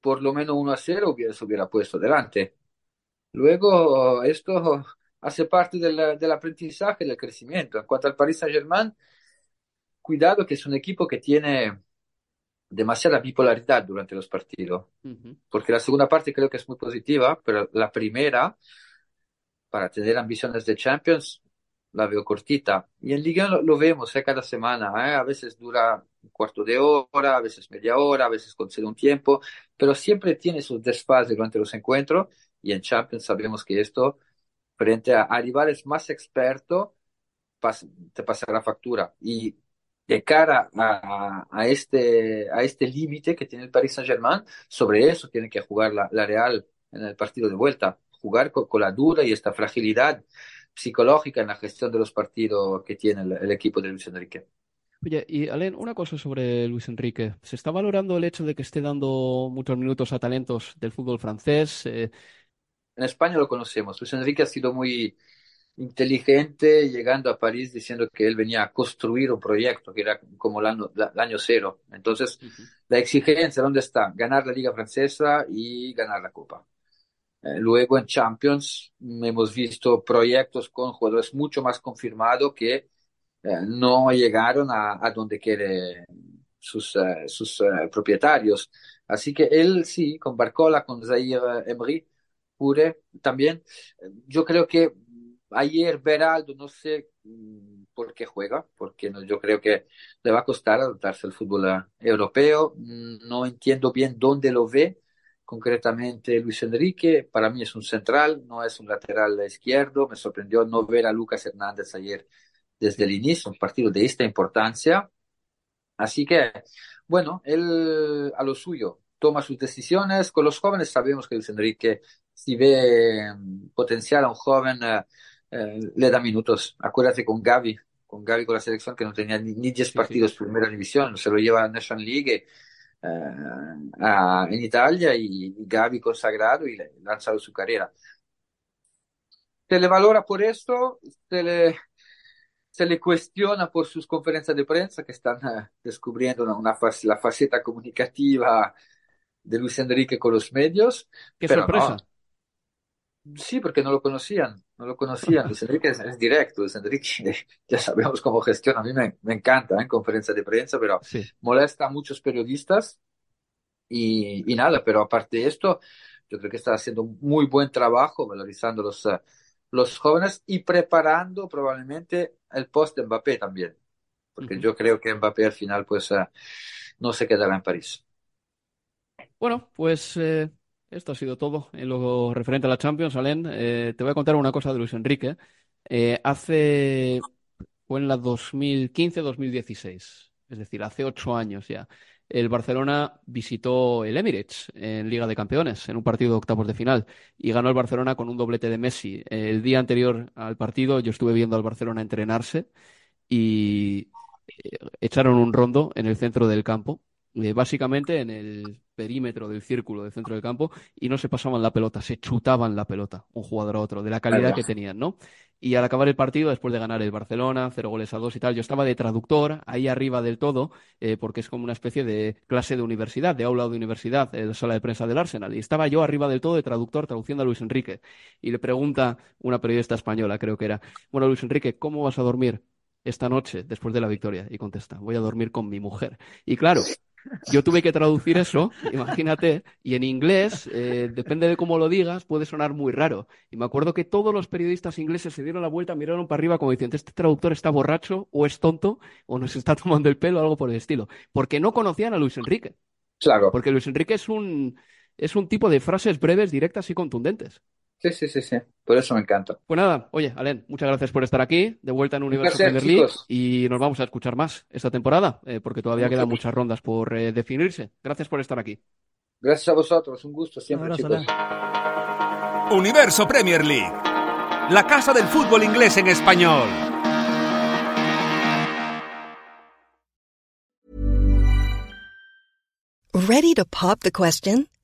por lo menos 1 a 0 hubiera, se hubiera puesto delante. Luego, esto hace parte del, del aprendizaje, del crecimiento. En cuanto al Paris Saint-Germain, cuidado que es un equipo que tiene demasiada bipolaridad durante los partidos, porque la segunda parte creo que es muy positiva, pero la primera, para tener ambiciones de Champions, la veo cortita. Y en Liga lo, lo vemos ¿eh? cada semana, ¿eh? a veces dura un cuarto de hora, a veces media hora, a veces concede un tiempo, pero siempre tiene sus desfases durante los encuentros y en Champions sabemos que esto, frente a, a rivales más expertos, pas, te pasará factura. Y de cara a, a este, a este límite que tiene el Paris Saint-Germain, sobre eso tiene que jugar la, la, Real en el partido de vuelta, jugar con, con, la duda y esta fragilidad psicológica en la gestión de los partidos que tiene el, el equipo de Luis Enrique. Oye, y Alen, una cosa sobre Luis Enrique. ¿Se está valorando el hecho de que esté dando muchos minutos a talentos del fútbol francés? Eh... En España lo conocemos. Luis Enrique ha sido muy, inteligente llegando a París diciendo que él venía a construir un proyecto que era como el año, el año cero. Entonces, uh -huh. la exigencia, ¿dónde está? Ganar la Liga Francesa y ganar la Copa. Eh, luego en Champions hemos visto proyectos con jugadores mucho más confirmados que eh, no llegaron a, a, donde quieren sus, uh, sus uh, propietarios. Así que él sí, con Barcola, con Zaire Emery, Pure también, yo creo que ayer Beraldo, no sé mm, por qué juega, porque no, yo creo que le va a costar adaptarse al fútbol europeo. Mm, no entiendo bien dónde lo ve concretamente Luis Enrique. Para mí es un central, no es un lateral izquierdo. Me sorprendió no ver a Lucas Hernández ayer desde el inicio, un partido de esta importancia. Así que, bueno, él a lo suyo toma sus decisiones. Con los jóvenes sabemos que Luis Enrique, si ve mm, potencial a un joven, eh, le da minutos. Acuérdate con Gaby, con Gaby con la selección que no tenía ni, ni 10 partidos sí, sí. primera división, se lo lleva a National League eh, a, en Italia y, y Gaby consagrado y le lanzado su carrera. Se le valora por esto, se le, se le cuestiona por sus conferencias de prensa que están uh, descubriendo una, la faceta comunicativa de Luis Enrique con los medios. ¡Qué sorpresa! No, Sí, porque no lo conocían, no lo conocían. Luis Enrique es, es, directo, Luis Enrique ya sabemos cómo gestiona. A mí me, me encanta en ¿eh? conferencia de prensa, pero sí. molesta a muchos periodistas y, y, nada, pero aparte de esto, yo creo que está haciendo muy buen trabajo valorizando los, uh, los jóvenes y preparando probablemente el post de Mbappé también, porque uh -huh. yo creo que Mbappé al final pues uh, no se quedará en París. Bueno, pues eh, esto ha sido todo en lo referente a la Champions, Alén. Eh, te voy a contar una cosa de Luis Enrique. Eh, hace. fue en la 2015-2016, es decir, hace ocho años ya. El Barcelona visitó el Emirates en Liga de Campeones, en un partido de octavos de final, y ganó el Barcelona con un doblete de Messi. El día anterior al partido, yo estuve viendo al Barcelona entrenarse y eh, echaron un rondo en el centro del campo básicamente en el perímetro del círculo del centro del campo y no se pasaban la pelota, se chutaban la pelota un jugador a otro, de la calidad que tenían, ¿no? Y al acabar el partido, después de ganar el Barcelona, cero goles a dos y tal, yo estaba de traductor ahí arriba del todo, eh, porque es como una especie de clase de universidad, de aula de universidad, eh, sala de prensa del Arsenal, y estaba yo arriba del todo de traductor traduciendo a Luis Enrique. Y le pregunta una periodista española, creo que era, bueno, Luis Enrique, ¿cómo vas a dormir? esta noche después de la victoria y contesta, voy a dormir con mi mujer. Y claro, yo tuve que traducir eso, imagínate, y en inglés, eh, depende de cómo lo digas, puede sonar muy raro. Y me acuerdo que todos los periodistas ingleses se dieron la vuelta, miraron para arriba como diciendo, este traductor está borracho o es tonto o nos está tomando el pelo o algo por el estilo. Porque no conocían a Luis Enrique. Claro. Porque Luis Enrique es un, es un tipo de frases breves, directas y contundentes. Sí, sí, sí, sí. Por eso me encanta. Pues nada, oye, Alen, muchas gracias por estar aquí, de vuelta en Universo placer, Premier League, chicos. y nos vamos a escuchar más esta temporada, eh, porque todavía quedan muchas rondas por eh, definirse. Gracias por estar aquí. Gracias a vosotros, un gusto siempre, Un chicos. abrazo, Universo Premier League, la casa del fútbol inglés en español. ¿Ready to pop the question?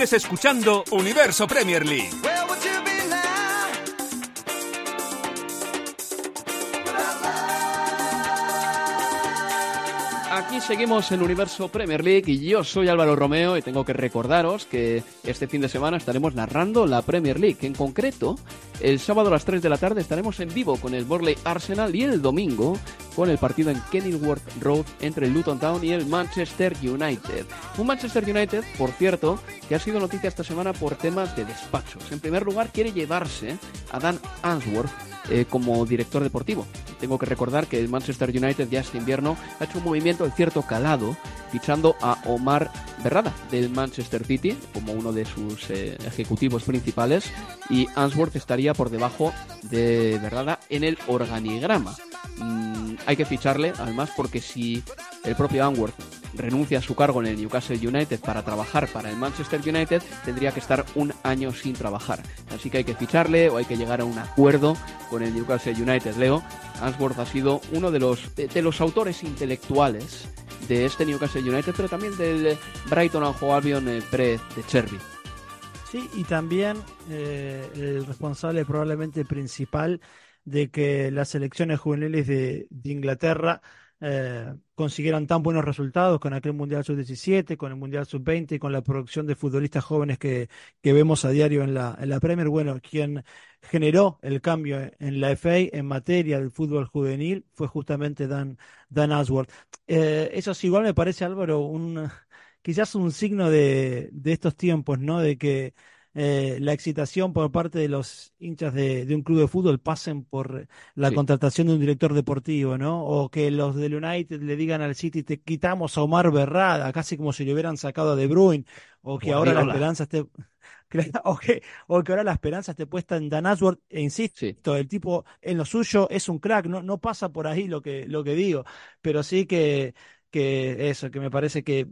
Escuchando Universo Premier League. Seguimos en Universo Premier League y yo soy Álvaro Romeo y tengo que recordaros que este fin de semana estaremos narrando la Premier League. En concreto, el sábado a las 3 de la tarde estaremos en vivo con el Borley Arsenal y el domingo con el partido en Kenilworth Road entre el Luton Town y el Manchester United. Un Manchester United, por cierto, que ha sido noticia esta semana por temas de despachos. En primer lugar, quiere llevarse a Dan Answorth eh, como director deportivo. Tengo que recordar que el Manchester United ya este invierno ha hecho un movimiento de cierto calado, fichando a Omar Berrada del Manchester City como uno de sus eh, ejecutivos principales y Answorth estaría por debajo de Berrada en el organigrama. Mm, hay que ficharle, además, porque si el propio Answorth renuncia a su cargo en el Newcastle United para trabajar para el Manchester United, tendría que estar un año sin trabajar. Así que hay que ficharle o hay que llegar a un acuerdo con el Newcastle United. Leo, Answorth ha sido uno de los, de, de los autores intelectuales de este Newcastle United, pero también del Brighton Hove Albion eh, pre de Cherby. Sí, y también eh, el responsable probablemente principal de que las selecciones juveniles de, de Inglaterra eh, consiguieran tan buenos resultados con aquel Mundial Sub-17, con el Mundial Sub-20 y con la producción de futbolistas jóvenes que, que vemos a diario en la, en la Premier. Bueno, quien generó el cambio en la FA en materia del fútbol juvenil fue justamente Dan, Dan Ashworth. Eh, eso sí, igual me parece, Álvaro, un, quizás un signo de, de estos tiempos, ¿no? De que eh, la excitación por parte de los hinchas de, de un club de fútbol pasen por la Sí. contratación de un director deportivo, ¿no? O que los del United le digan al City, te quitamos a Omar Berrada, casi como si le hubieran sacado a De Bruyne, o que ahora la esperanza esté... O que, o que ahora la esperanza esté puesta en Dan Ashworth, e insisto, Sí. el tipo en lo suyo es un crack, no, no pasa por ahí lo que, lo que digo, pero sí que, que eso, que me parece que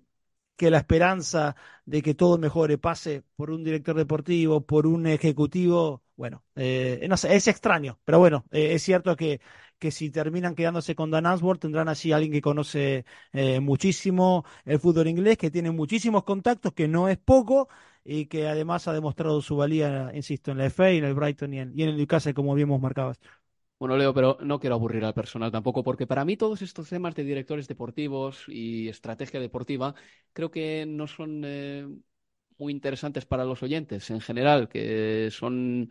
que la esperanza de que todo mejore pase por un director deportivo, por un ejecutivo, bueno, eh, no sé, es extraño, pero bueno, eh, es cierto que, que si terminan quedándose con Dan Ashworth, tendrán allí alguien que conoce eh, muchísimo el fútbol inglés, que tiene muchísimos contactos, que no es poco, y que además ha demostrado su valía, insisto, en la FA, en el Brighton y en, el Newcastle, como bien hemos marcado. Bueno, Leo, pero no quiero aburrir al personal tampoco, porque para mí todos estos temas de directores deportivos y estrategia deportiva creo que no son eh, muy interesantes para los oyentes en general, que son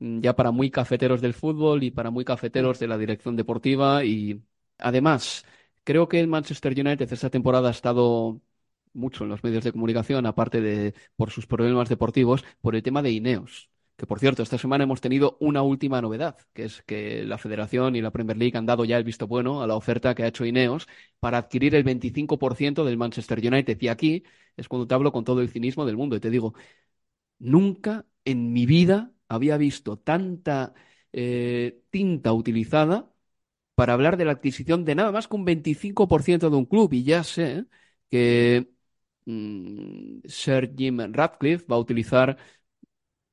mm, ya para muy cafeteros del fútbol y para muy cafeteros de la dirección deportiva. Y además, creo que el Manchester United esta temporada ha estado mucho en los medios de comunicación, aparte de por sus problemas deportivos, por el tema de Ineos Que por cierto, esta semana hemos tenido una última novedad, que es que la Federación y la Premier League han dado ya el visto bueno a la oferta que ha hecho Ineos para adquirir el 25% del Manchester United. Y aquí es cuando te hablo con todo el cinismo del mundo y te digo, nunca en mi vida había visto tanta eh, tinta utilizada para hablar de la adquisición de nada más que un 25% de un club. Y ya sé que mm, Sir Jim Radcliffe va a utilizar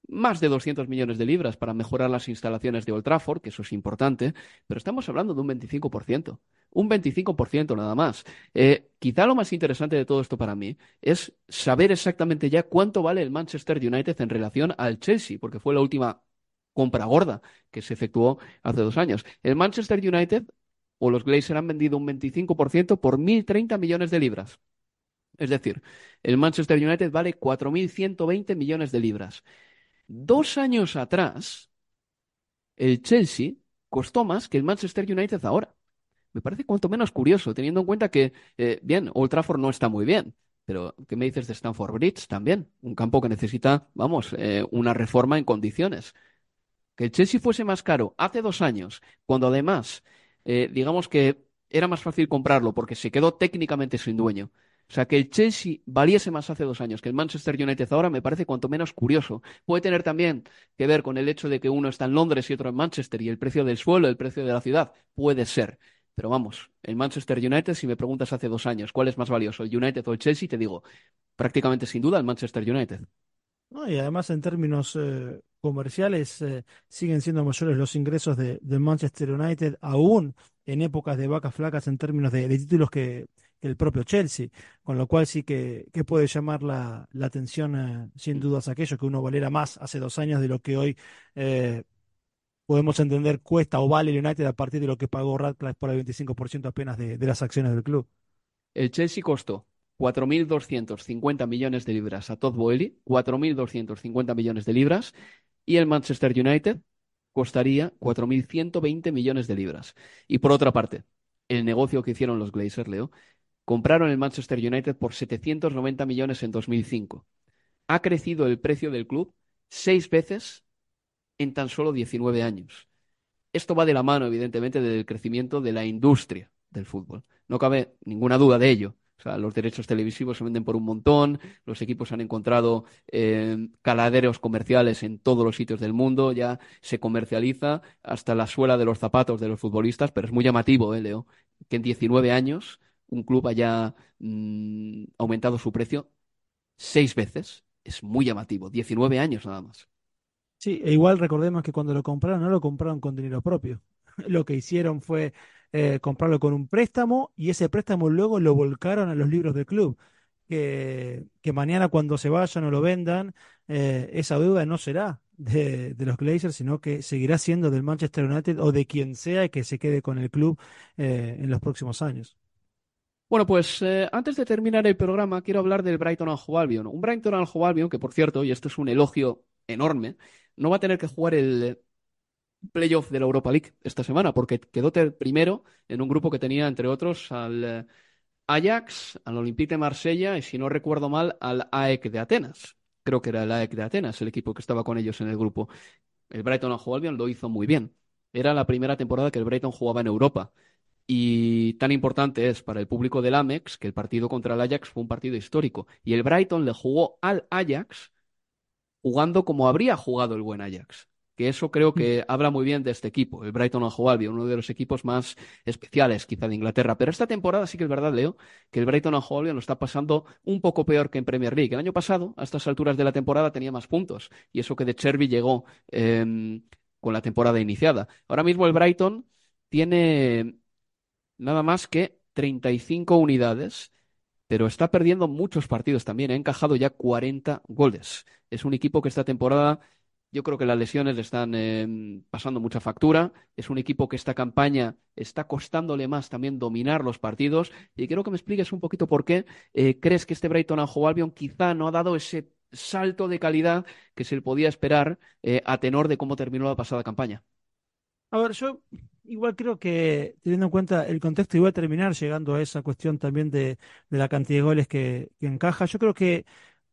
más de 200 millones de libras para mejorar las instalaciones de Old Trafford, que eso es importante, pero estamos hablando de un 25%. Un 25% nada más. Eh, quizá lo más interesante de todo esto para mí es saber exactamente ya cuánto vale el Manchester United en relación al Chelsea, porque fue la última compra gorda que se efectuó hace dos años. El Manchester United o los Glazers han vendido un 25% por 1.030 millones de libras. Es decir, el Manchester United vale 4.120 millones de libras. Dos años atrás, el Chelsea costó más que el Manchester United ahora. Me parece cuanto menos curioso, teniendo en cuenta que, eh, bien, Old Trafford no está muy bien, pero ¿qué me dices de Stamford Bridge también? Un campo que necesita, vamos, eh, una reforma en condiciones. Que el Chelsea fuese más caro hace dos años, cuando además, eh, digamos que era más fácil comprarlo porque se quedó técnicamente sin dueño. O sea, que el Chelsea valiese más hace dos años que el Manchester United ahora me parece cuanto menos curioso. Puede tener también que ver con el hecho de que uno está en Londres y otro en Manchester y el precio del suelo, el precio de la ciudad. Puede ser. Pero vamos, el Manchester United, si me preguntas hace dos años cuál es más valioso, el United o el Chelsea, te digo, prácticamente sin duda el Manchester United. No, y además en términos eh, comerciales eh, siguen siendo mayores los ingresos de, Manchester United aún en épocas de vacas flacas en términos de, de títulos que, el propio Chelsea, con lo cual sí que, puede llamar la, atención eh, sin dudas aquello que uno valiera más hace dos años de lo que hoy eh, podemos entender cuesta o vale el United a partir de lo que pagó Radcliffe por el 25% apenas de, de las acciones del club. El Chelsea costó 4.250 millones de libras a Todd Boehly, 4.250 millones de libras, y el Manchester United costaría 4.120 millones de libras. Y por otra parte, el negocio que hicieron los Glazers, Leo, compraron el Manchester United por 790 millones en 2005. Ha crecido el precio del club seis veces en tan solo 19 años. Esto va de la mano, evidentemente, del crecimiento de la industria del fútbol. No cabe ninguna duda de ello. O sea, los derechos televisivos se venden por un montón, los equipos han encontrado eh, caladeros comerciales en todos los sitios del mundo, ya se comercializa hasta la suela de los zapatos de los futbolistas, pero es muy llamativo, ¿eh, Leo? Que en 19 años un club haya mm, aumentado su precio seis veces. Es muy llamativo, 19 años nada más. Sí, e igual recordemos que cuando lo compraron no lo compraron con dinero propio. Lo que hicieron fue eh, comprarlo con un préstamo y ese préstamo luego lo volcaron a los libros del club. Que, que mañana cuando se vayan o lo vendan, eh, esa deuda no será de, los Glazers, sino que seguirá siendo del Manchester United o de quien sea que se quede con el club eh, en los próximos años. Bueno, pues eh, antes de terminar el programa, quiero hablar del Brighton Hove Albion. Un Brighton Hove Albion que, por cierto, y esto es un elogio enorme, no va a tener que jugar el playoff de la Europa League esta semana, porque quedó primero en un grupo que tenía, entre otros, al eh, Ajax, al Olympique de Marsella y, si no recuerdo mal, al AEK de Atenas. Creo que era el AEK de Atenas, el equipo que estaba con ellos en el grupo. El Brighton Hove Albion lo hizo muy bien. Era la primera temporada que el Brighton jugaba en Europa. Y tan importante es para el público del Amex que el partido contra el Ajax fue un partido histórico. Y el Brighton le jugó al Ajax jugando como habría jugado el buen Ajax. Que eso creo que mm. habla muy bien de este equipo, el Brighton Hove Albion, uno de los equipos más especiales quizá de Inglaterra. Pero esta temporada sí que es verdad, Leo, que el Brighton Hove Albion lo está pasando un poco peor que en Premier League. El año pasado, a estas alturas de la temporada, tenía más puntos. Y eso que de Cherby llegó eh, con la temporada iniciada. Ahora mismo el Brighton tiene nada más que 35 unidades, pero está perdiendo muchos partidos también. Ha encajado ya 40 goles. Es un equipo que esta temporada yo creo que las lesiones le están em, pasando mucha factura. Es un equipo que esta campaña está costándole más también dominar los partidos. Y quiero que me expliques un poquito por qué eh, crees que este Brighton and Albion quizá no ha dado ese salto de calidad que se le podía esperar eh, a tenor de cómo terminó la pasada campaña. A ver, yo igual creo que teniendo en cuenta el contexto, igual terminar llegando a esa cuestión también de, de la cantidad de goles que, que, encaja. Yo creo que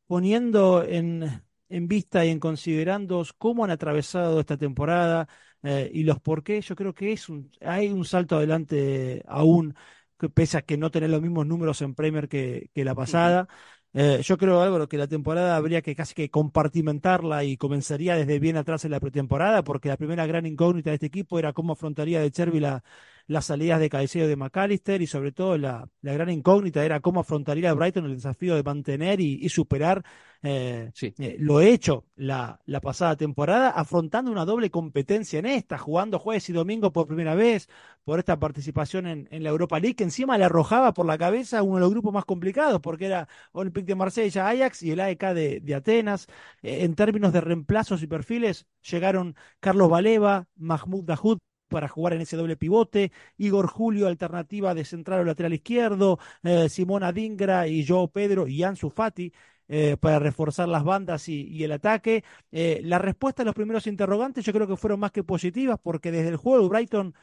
poniendo en, en vista y en considerando cómo han atravesado esta temporada eh, y los por qué, yo creo que es un, hay un salto adelante aún, que pese a que no tener los mismos números en Premier que, que la pasada. Eh, yo creo, Álvaro, que la temporada habría que casi que compartimentarla y comenzaría desde bien atrás en la pretemporada, porque la primera gran incógnita de este equipo era cómo afrontaría de Cherby la, las salidas de Caicedo de McAllister y sobre todo la, la, gran incógnita era cómo afrontaría el Brighton el desafío de mantener y, y superar eh, sí. eh, lo hecho la, la, pasada temporada, afrontando una doble competencia en esta, jugando jueves y domingo por primera vez, por esta participación en, en, la Europa League, que encima le arrojaba por la cabeza uno de los grupos más complicados, porque era Olympique de Marsella, Ajax y el AEK de, de Atenas. Eh, en términos de reemplazos y perfiles, llegaron Carlos Baleva, Mahmoud Dahoud, para jugar en ese doble pivote, Igor Julio, alternativa de central o lateral izquierdo, eh, Simona Dingra y Joe Pedro y Ansu Fati. Eh, para reforzar las bandas y, el ataque. Eh, la respuesta a los primeros interrogantes yo creo que fueron más que positivas porque desde el juego Brighton,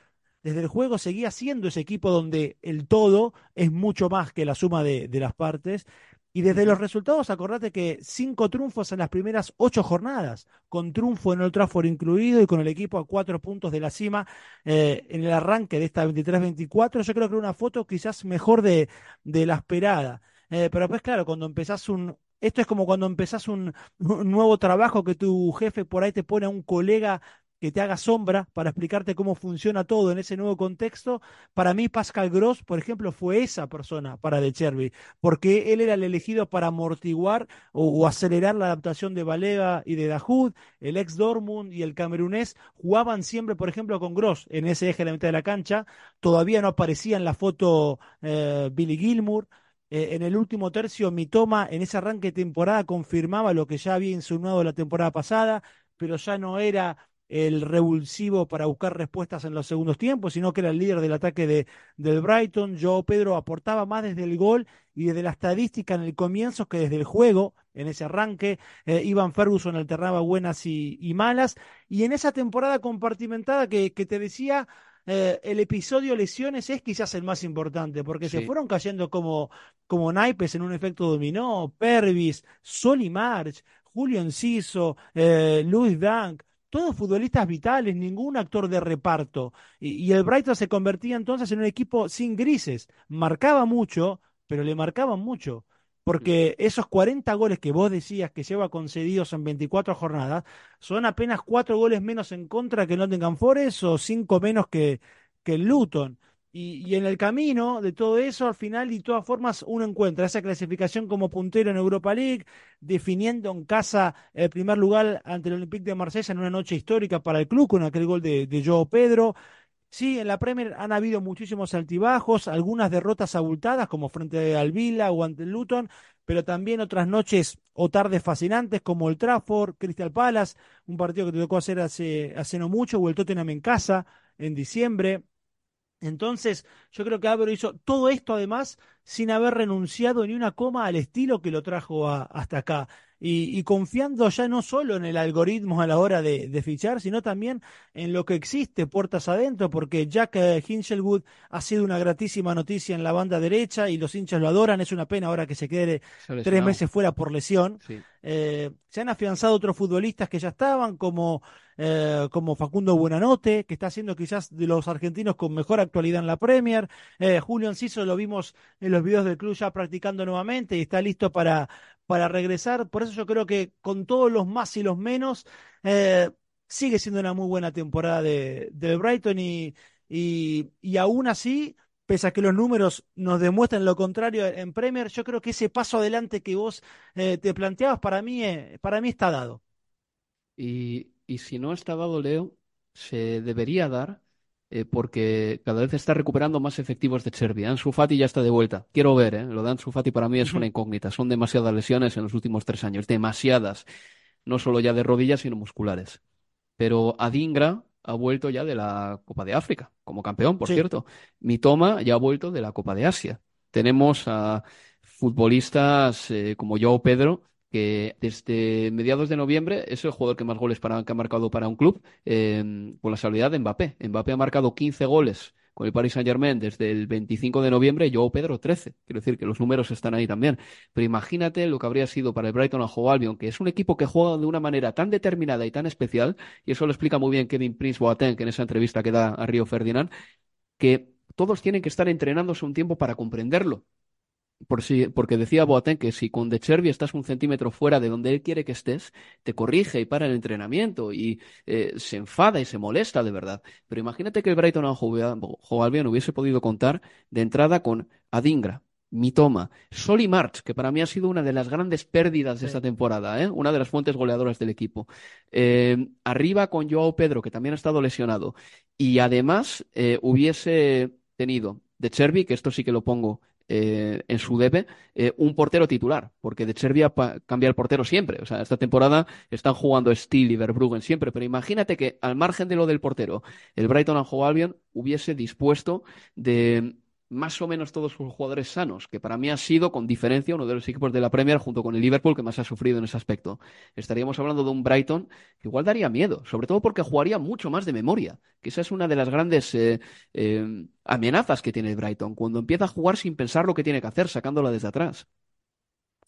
desde el juego seguía siendo ese equipo donde el todo es mucho más que la suma de las partes. Y desde los resultados, acordate que cinco triunfos en las primeras ocho jornadas, con triunfo en Old Trafford incluido y con el equipo a cuatro puntos de la cima eh, en el arranque de esta 23-24, yo creo que era una foto quizás mejor de, de la esperada. Eh, pero pues claro, cuando empezás un... Esto es como cuando empezás un, un nuevo trabajo que tu jefe por ahí te pone a un colega que te haga sombra para explicarte cómo funciona todo en ese nuevo contexto. Para mí, Pascal Gross, por ejemplo, fue esa persona para De Cherby, porque él era el elegido para amortiguar o, acelerar la adaptación de Baleva y de Dahoud. El ex Dortmund y el camerunés jugaban siempre, por ejemplo, con Gross en ese eje de la mitad de la cancha. Todavía no aparecía en la foto eh, Billy Gilmour. Eh, en el último tercio, mi toma en ese arranque de temporada confirmaba lo que ya había insinuado la temporada pasada, pero ya no era el revulsivo para buscar respuestas en los segundos tiempos, sino que era el líder del ataque de, del Brighton. Joe Pedro aportaba más desde el gol y desde la estadística en el comienzo que desde el juego, en ese arranque. Eh, Ivan Ferguson alternaba buenas y, y, malas. Y en esa temporada compartimentada que, que te decía, eh, el episodio lesiones es quizás el más importante, porque sí. se fueron cayendo como, como naipes en un efecto dominó. Pervis, Soli March, Julio Enciso, eh, Luis Dank todos futbolistas vitales, ningún actor de reparto. Y, y, el Brighton se convertía entonces en un equipo sin grises. Marcaba mucho, pero le marcaban mucho. Porque esos 40 goles que vos decías que lleva concedidos en 24 jornadas, son apenas 4 goles menos en contra que Nottingham Forest o 5 menos que, que el Luton. Y, en el camino de todo eso, al final y de todas formas, uno encuentra esa clasificación como puntero en Europa League, definiendo en casa el primer lugar ante el Olympique de Marsella en una noche histórica para el club con aquel gol de, de Pedro. Sí, en la Premier han habido muchísimos altibajos, algunas derrotas abultadas como frente al Villa o ante el Luton, pero también otras noches o tardes fascinantes como el Trafford, Crystal Palace, un partido que te tocó hacer hace, hace no mucho, o el Tottenham en casa en diciembre. Entonces, yo creo que Álvaro hizo todo esto además sin haber renunciado ni una coma al estilo que lo trajo a, hasta acá. Y, y, confiando ya no solo en el algoritmo a la hora de, de, fichar, sino también en lo que existe puertas adentro, porque Jack eh, Hinchelwood ha sido una gratísima noticia en la banda derecha y los hinchas lo adoran. Es una pena ahora que se quede se tres meses fuera por lesión. Sí. Eh, se han afianzado otros futbolistas que ya estaban, como, eh, como Facundo Buenanote, que está siendo quizás de los argentinos con mejor actualidad en la Premier. Eh, Julio Enciso lo vimos en los videos del club ya practicando nuevamente y está listo para, para regresar. Por eso yo creo que con todos los más y los menos, eh, sigue siendo una muy buena temporada de, de Brighton y, y, y aún así pese a que los números nos demuestran lo contrario en Premier, yo creo que ese paso adelante que vos te planteabas para mí, para mí está dado. Y, y, si no está dado, Leo, se debería dar eh, porque cada vez está recuperando más efectivos de Cherby. Ansu Fati ya está de vuelta. Quiero ver, ¿eh? lo de Ansu Fati para mí es una incógnita. Son demasiadas lesiones en los últimos tres años, demasiadas. No solo ya de rodillas, sino musculares. Pero Adingra, ha vuelto ya de la Copa de África, como campeón, por Sí. cierto. Mitoma ya ha vuelto de la Copa de Asia. Tenemos a futbolistas eh, como Joao Pedro, que desde mediados de noviembre es el jugador que más goles para, que ha marcado para un club, eh, con la salvedad de Mbappé. Mbappé ha marcado 15 goles con el Paris Saint Germain desde el 25 de noviembre, yo Pedro 13. Quiero decir que los números están ahí también. Pero imagínate lo que habría sido para el Brighton Hove Albion, que es un equipo que juega de una manera tan determinada y tan especial, y eso lo explica muy bien Kevin Prince Boateng en esa entrevista que da a Río Ferdinand, que todos tienen que estar entrenándose un tiempo para comprenderlo. Por si, porque decía Boateng que si con De Chervi estás un centímetro fuera de donde él quiere que estés, te corrige y para el entrenamiento y eh, se enfada y se molesta de verdad. Pero imagínate que el Brighton Hove Albion hubiese podido contar de entrada con Adingra, Mitoma, Soli March, que para mí ha sido una de las grandes pérdidas de esta temporada, ¿eh? una de las fuentes goleadoras del equipo. Eh, arriba con Joao Pedro, que también ha estado lesionado. Y además eh, hubiese tenido de Chervi, que esto sí que lo pongo eh, en su debe eh, un portero titular, porque de Chervia cambia el portero siempre. O sea, esta temporada están jugando Steel y Verbruggen siempre, pero imagínate que al margen de lo del portero, el Brighton and Hove Albion hubiese dispuesto de más o menos todos sus jugadores sanos, que para mí ha sido con diferencia uno de los equipos de la Premier junto con el Liverpool que más ha sufrido en ese aspecto. Estaríamos hablando de un Brighton que igual daría miedo, sobre todo porque jugaría mucho más de memoria, que esa es una de las grandes eh, eh, amenazas que tiene el Brighton, cuando empieza a jugar sin pensar lo que tiene que hacer, sacándola desde atrás.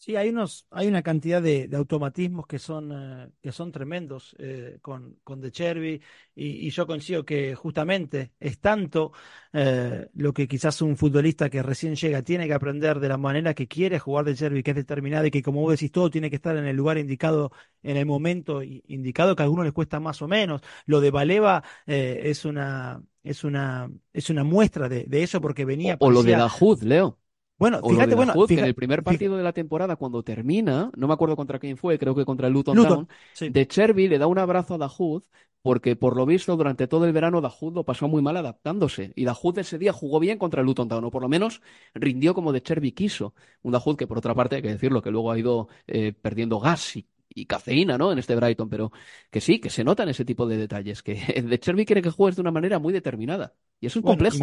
Sí, hay unos, hay una cantidad de, automatismos que son, eh, que son tremendos eh, con, con De Chervi y, yo coincido que justamente es tanto eh, lo que quizás un futbolista que recién llega tiene que aprender de la manera que quiere jugar De Chervi, que es determinada y que como vos decís todo tiene que estar en el lugar indicado, en el momento indicado que a algunos les cuesta más o menos. Lo de Valeva es una es una es una muestra de, eso porque venía o, lo de Dajud, Leo bueno, fíjate, bueno, en el primer partido de la temporada, cuando termina, no me acuerdo contra quién fue, creo que contra el Luton, Town, de Cherby le da un abrazo a Dahoud porque por lo visto durante todo el verano Dahoud lo pasó muy mal adaptándose y Dahoud ese día jugó bien contra el Luton Town o por lo menos rindió como de Cherby quiso. Un Dahoud que por otra parte hay que decirlo que luego ha ido eh, perdiendo gas y, cafeína, ¿no? En este Brighton, pero que sí, que se notan ese tipo de detalles, que de Cherby quiere que juegues de una manera muy determinada y es un complejo. Y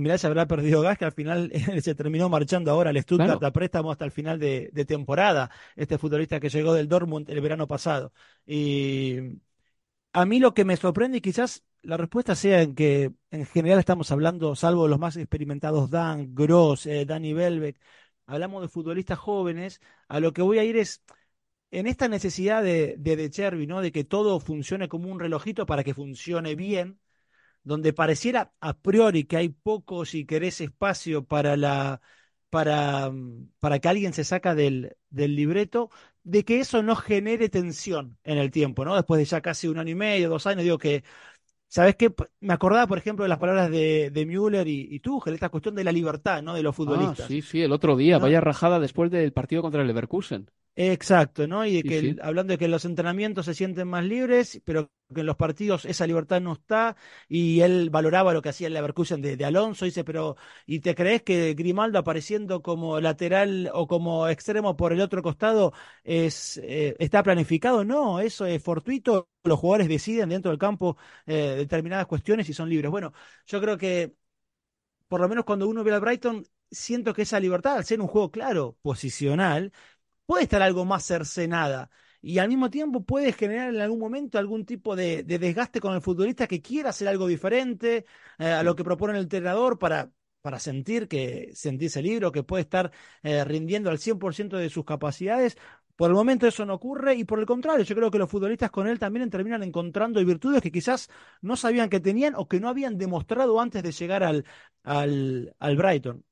mirá, se habrá perdido gas, que al final se terminó marchando ahora al Stuttgart a préstamo hasta el final de, temporada. Este futbolista que llegó del Dortmund el verano pasado. Y a mí lo que me sorprende, y quizás la respuesta sea en que en general estamos hablando, salvo los más experimentados, Dan, Gross, eh, Danny Belbeck, hablamos de futbolistas jóvenes. A lo que voy a ir es en esta necesidad de, de, de ¿no? De que todo funcione como un relojito para que funcione bien donde pareciera a priori que hay poco, si querés, espacio para la para, mm, para que alguien se saca del, del libreto, de que eso no genere tensión en el tiempo, ¿no? Después de ya casi un año y medio, dos años, digo que ¿Sabes qué? Me acordaba, por ejemplo, de las palabras de, de Müller y, y Tuchel, esta cuestión de la libertad, ¿no? De los ah, futbolistas. sí, sí, el otro día, vaya rajada después del partido contra el Leverkusen. Exacto, ¿no? Y de que hablando de que los entrenamientos se sienten más libres, pero que en los partidos esa libertad no está, y él valoraba lo que hacía el Leverkusen de, de Alonso, dice, pero ¿y te crees que Grimaldo apareciendo como lateral o como extremo por el otro costado es eh, está planificado? No, eso es fortuito, los jugadores deciden dentro del campo eh, determinadas cuestiones y son libres. Bueno, yo creo que por lo menos cuando uno ve al Brighton, siento que esa libertad, al ser un juego claro, posicional, puede estar algo más cercenada y al mismo tiempo puede generar en algún momento algún tipo de, desgaste con el futbolista que quiera hacer algo diferente eh, a lo que propone el entrenador para, para sentir que sentirse libre, que puede estar eh, rindiendo al 100% de sus capacidades. Por el momento eso no ocurre y por el contrario, yo creo que los futbolistas con él también terminan encontrando virtudes que quizás no sabían que tenían o que no habían demostrado antes de llegar al, al, al Brighton.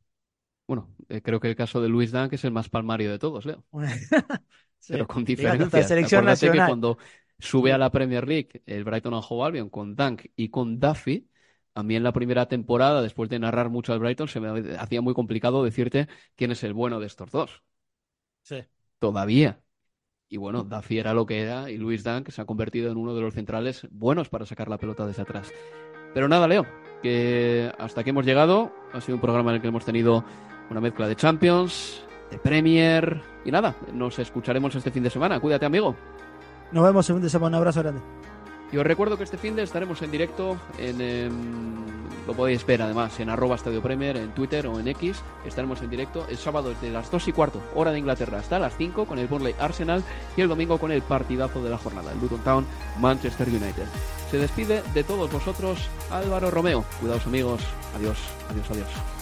Bueno, eh, creo que el caso de Luis Dunk es el más palmario de todos, Leo. Pero con diferencia. selección nacional. que cuando sube a la Premier League el Brighton and Hove Albion con Dunk y con Duffy, a mí en la primera temporada, después de narrar mucho al Brighton, se me hacía muy complicado decirte quién es el bueno de estos dos. Sí. Todavía. Y bueno, Duffy era lo que era y Luis Dunk se ha convertido en uno de los centrales buenos para sacar la pelota desde atrás. Pero nada, Leo, que hasta aquí hemos llegado. Ha sido un programa en el que hemos tenido una mezcla de Champions, de Premier y nada, nos escucharemos este fin de semana. Cuídate, amigo. Nos vemos el fin de semana. Un abrazo grande. Y os recuerdo que este fin de estaremos en directo en em, lo podéis ver además en arroba Estadio Premier, en Twitter o en X. Estaremos en directo el sábado desde las 2 y cuarto, hora de Inglaterra, hasta las 5 con el Burnley Arsenal y el domingo con el partidazo de la jornada, el Luton Town Manchester United. Se despide de todos vosotros Álvaro Romeo. Cuidaos amigos. Adiós, adiós, adiós.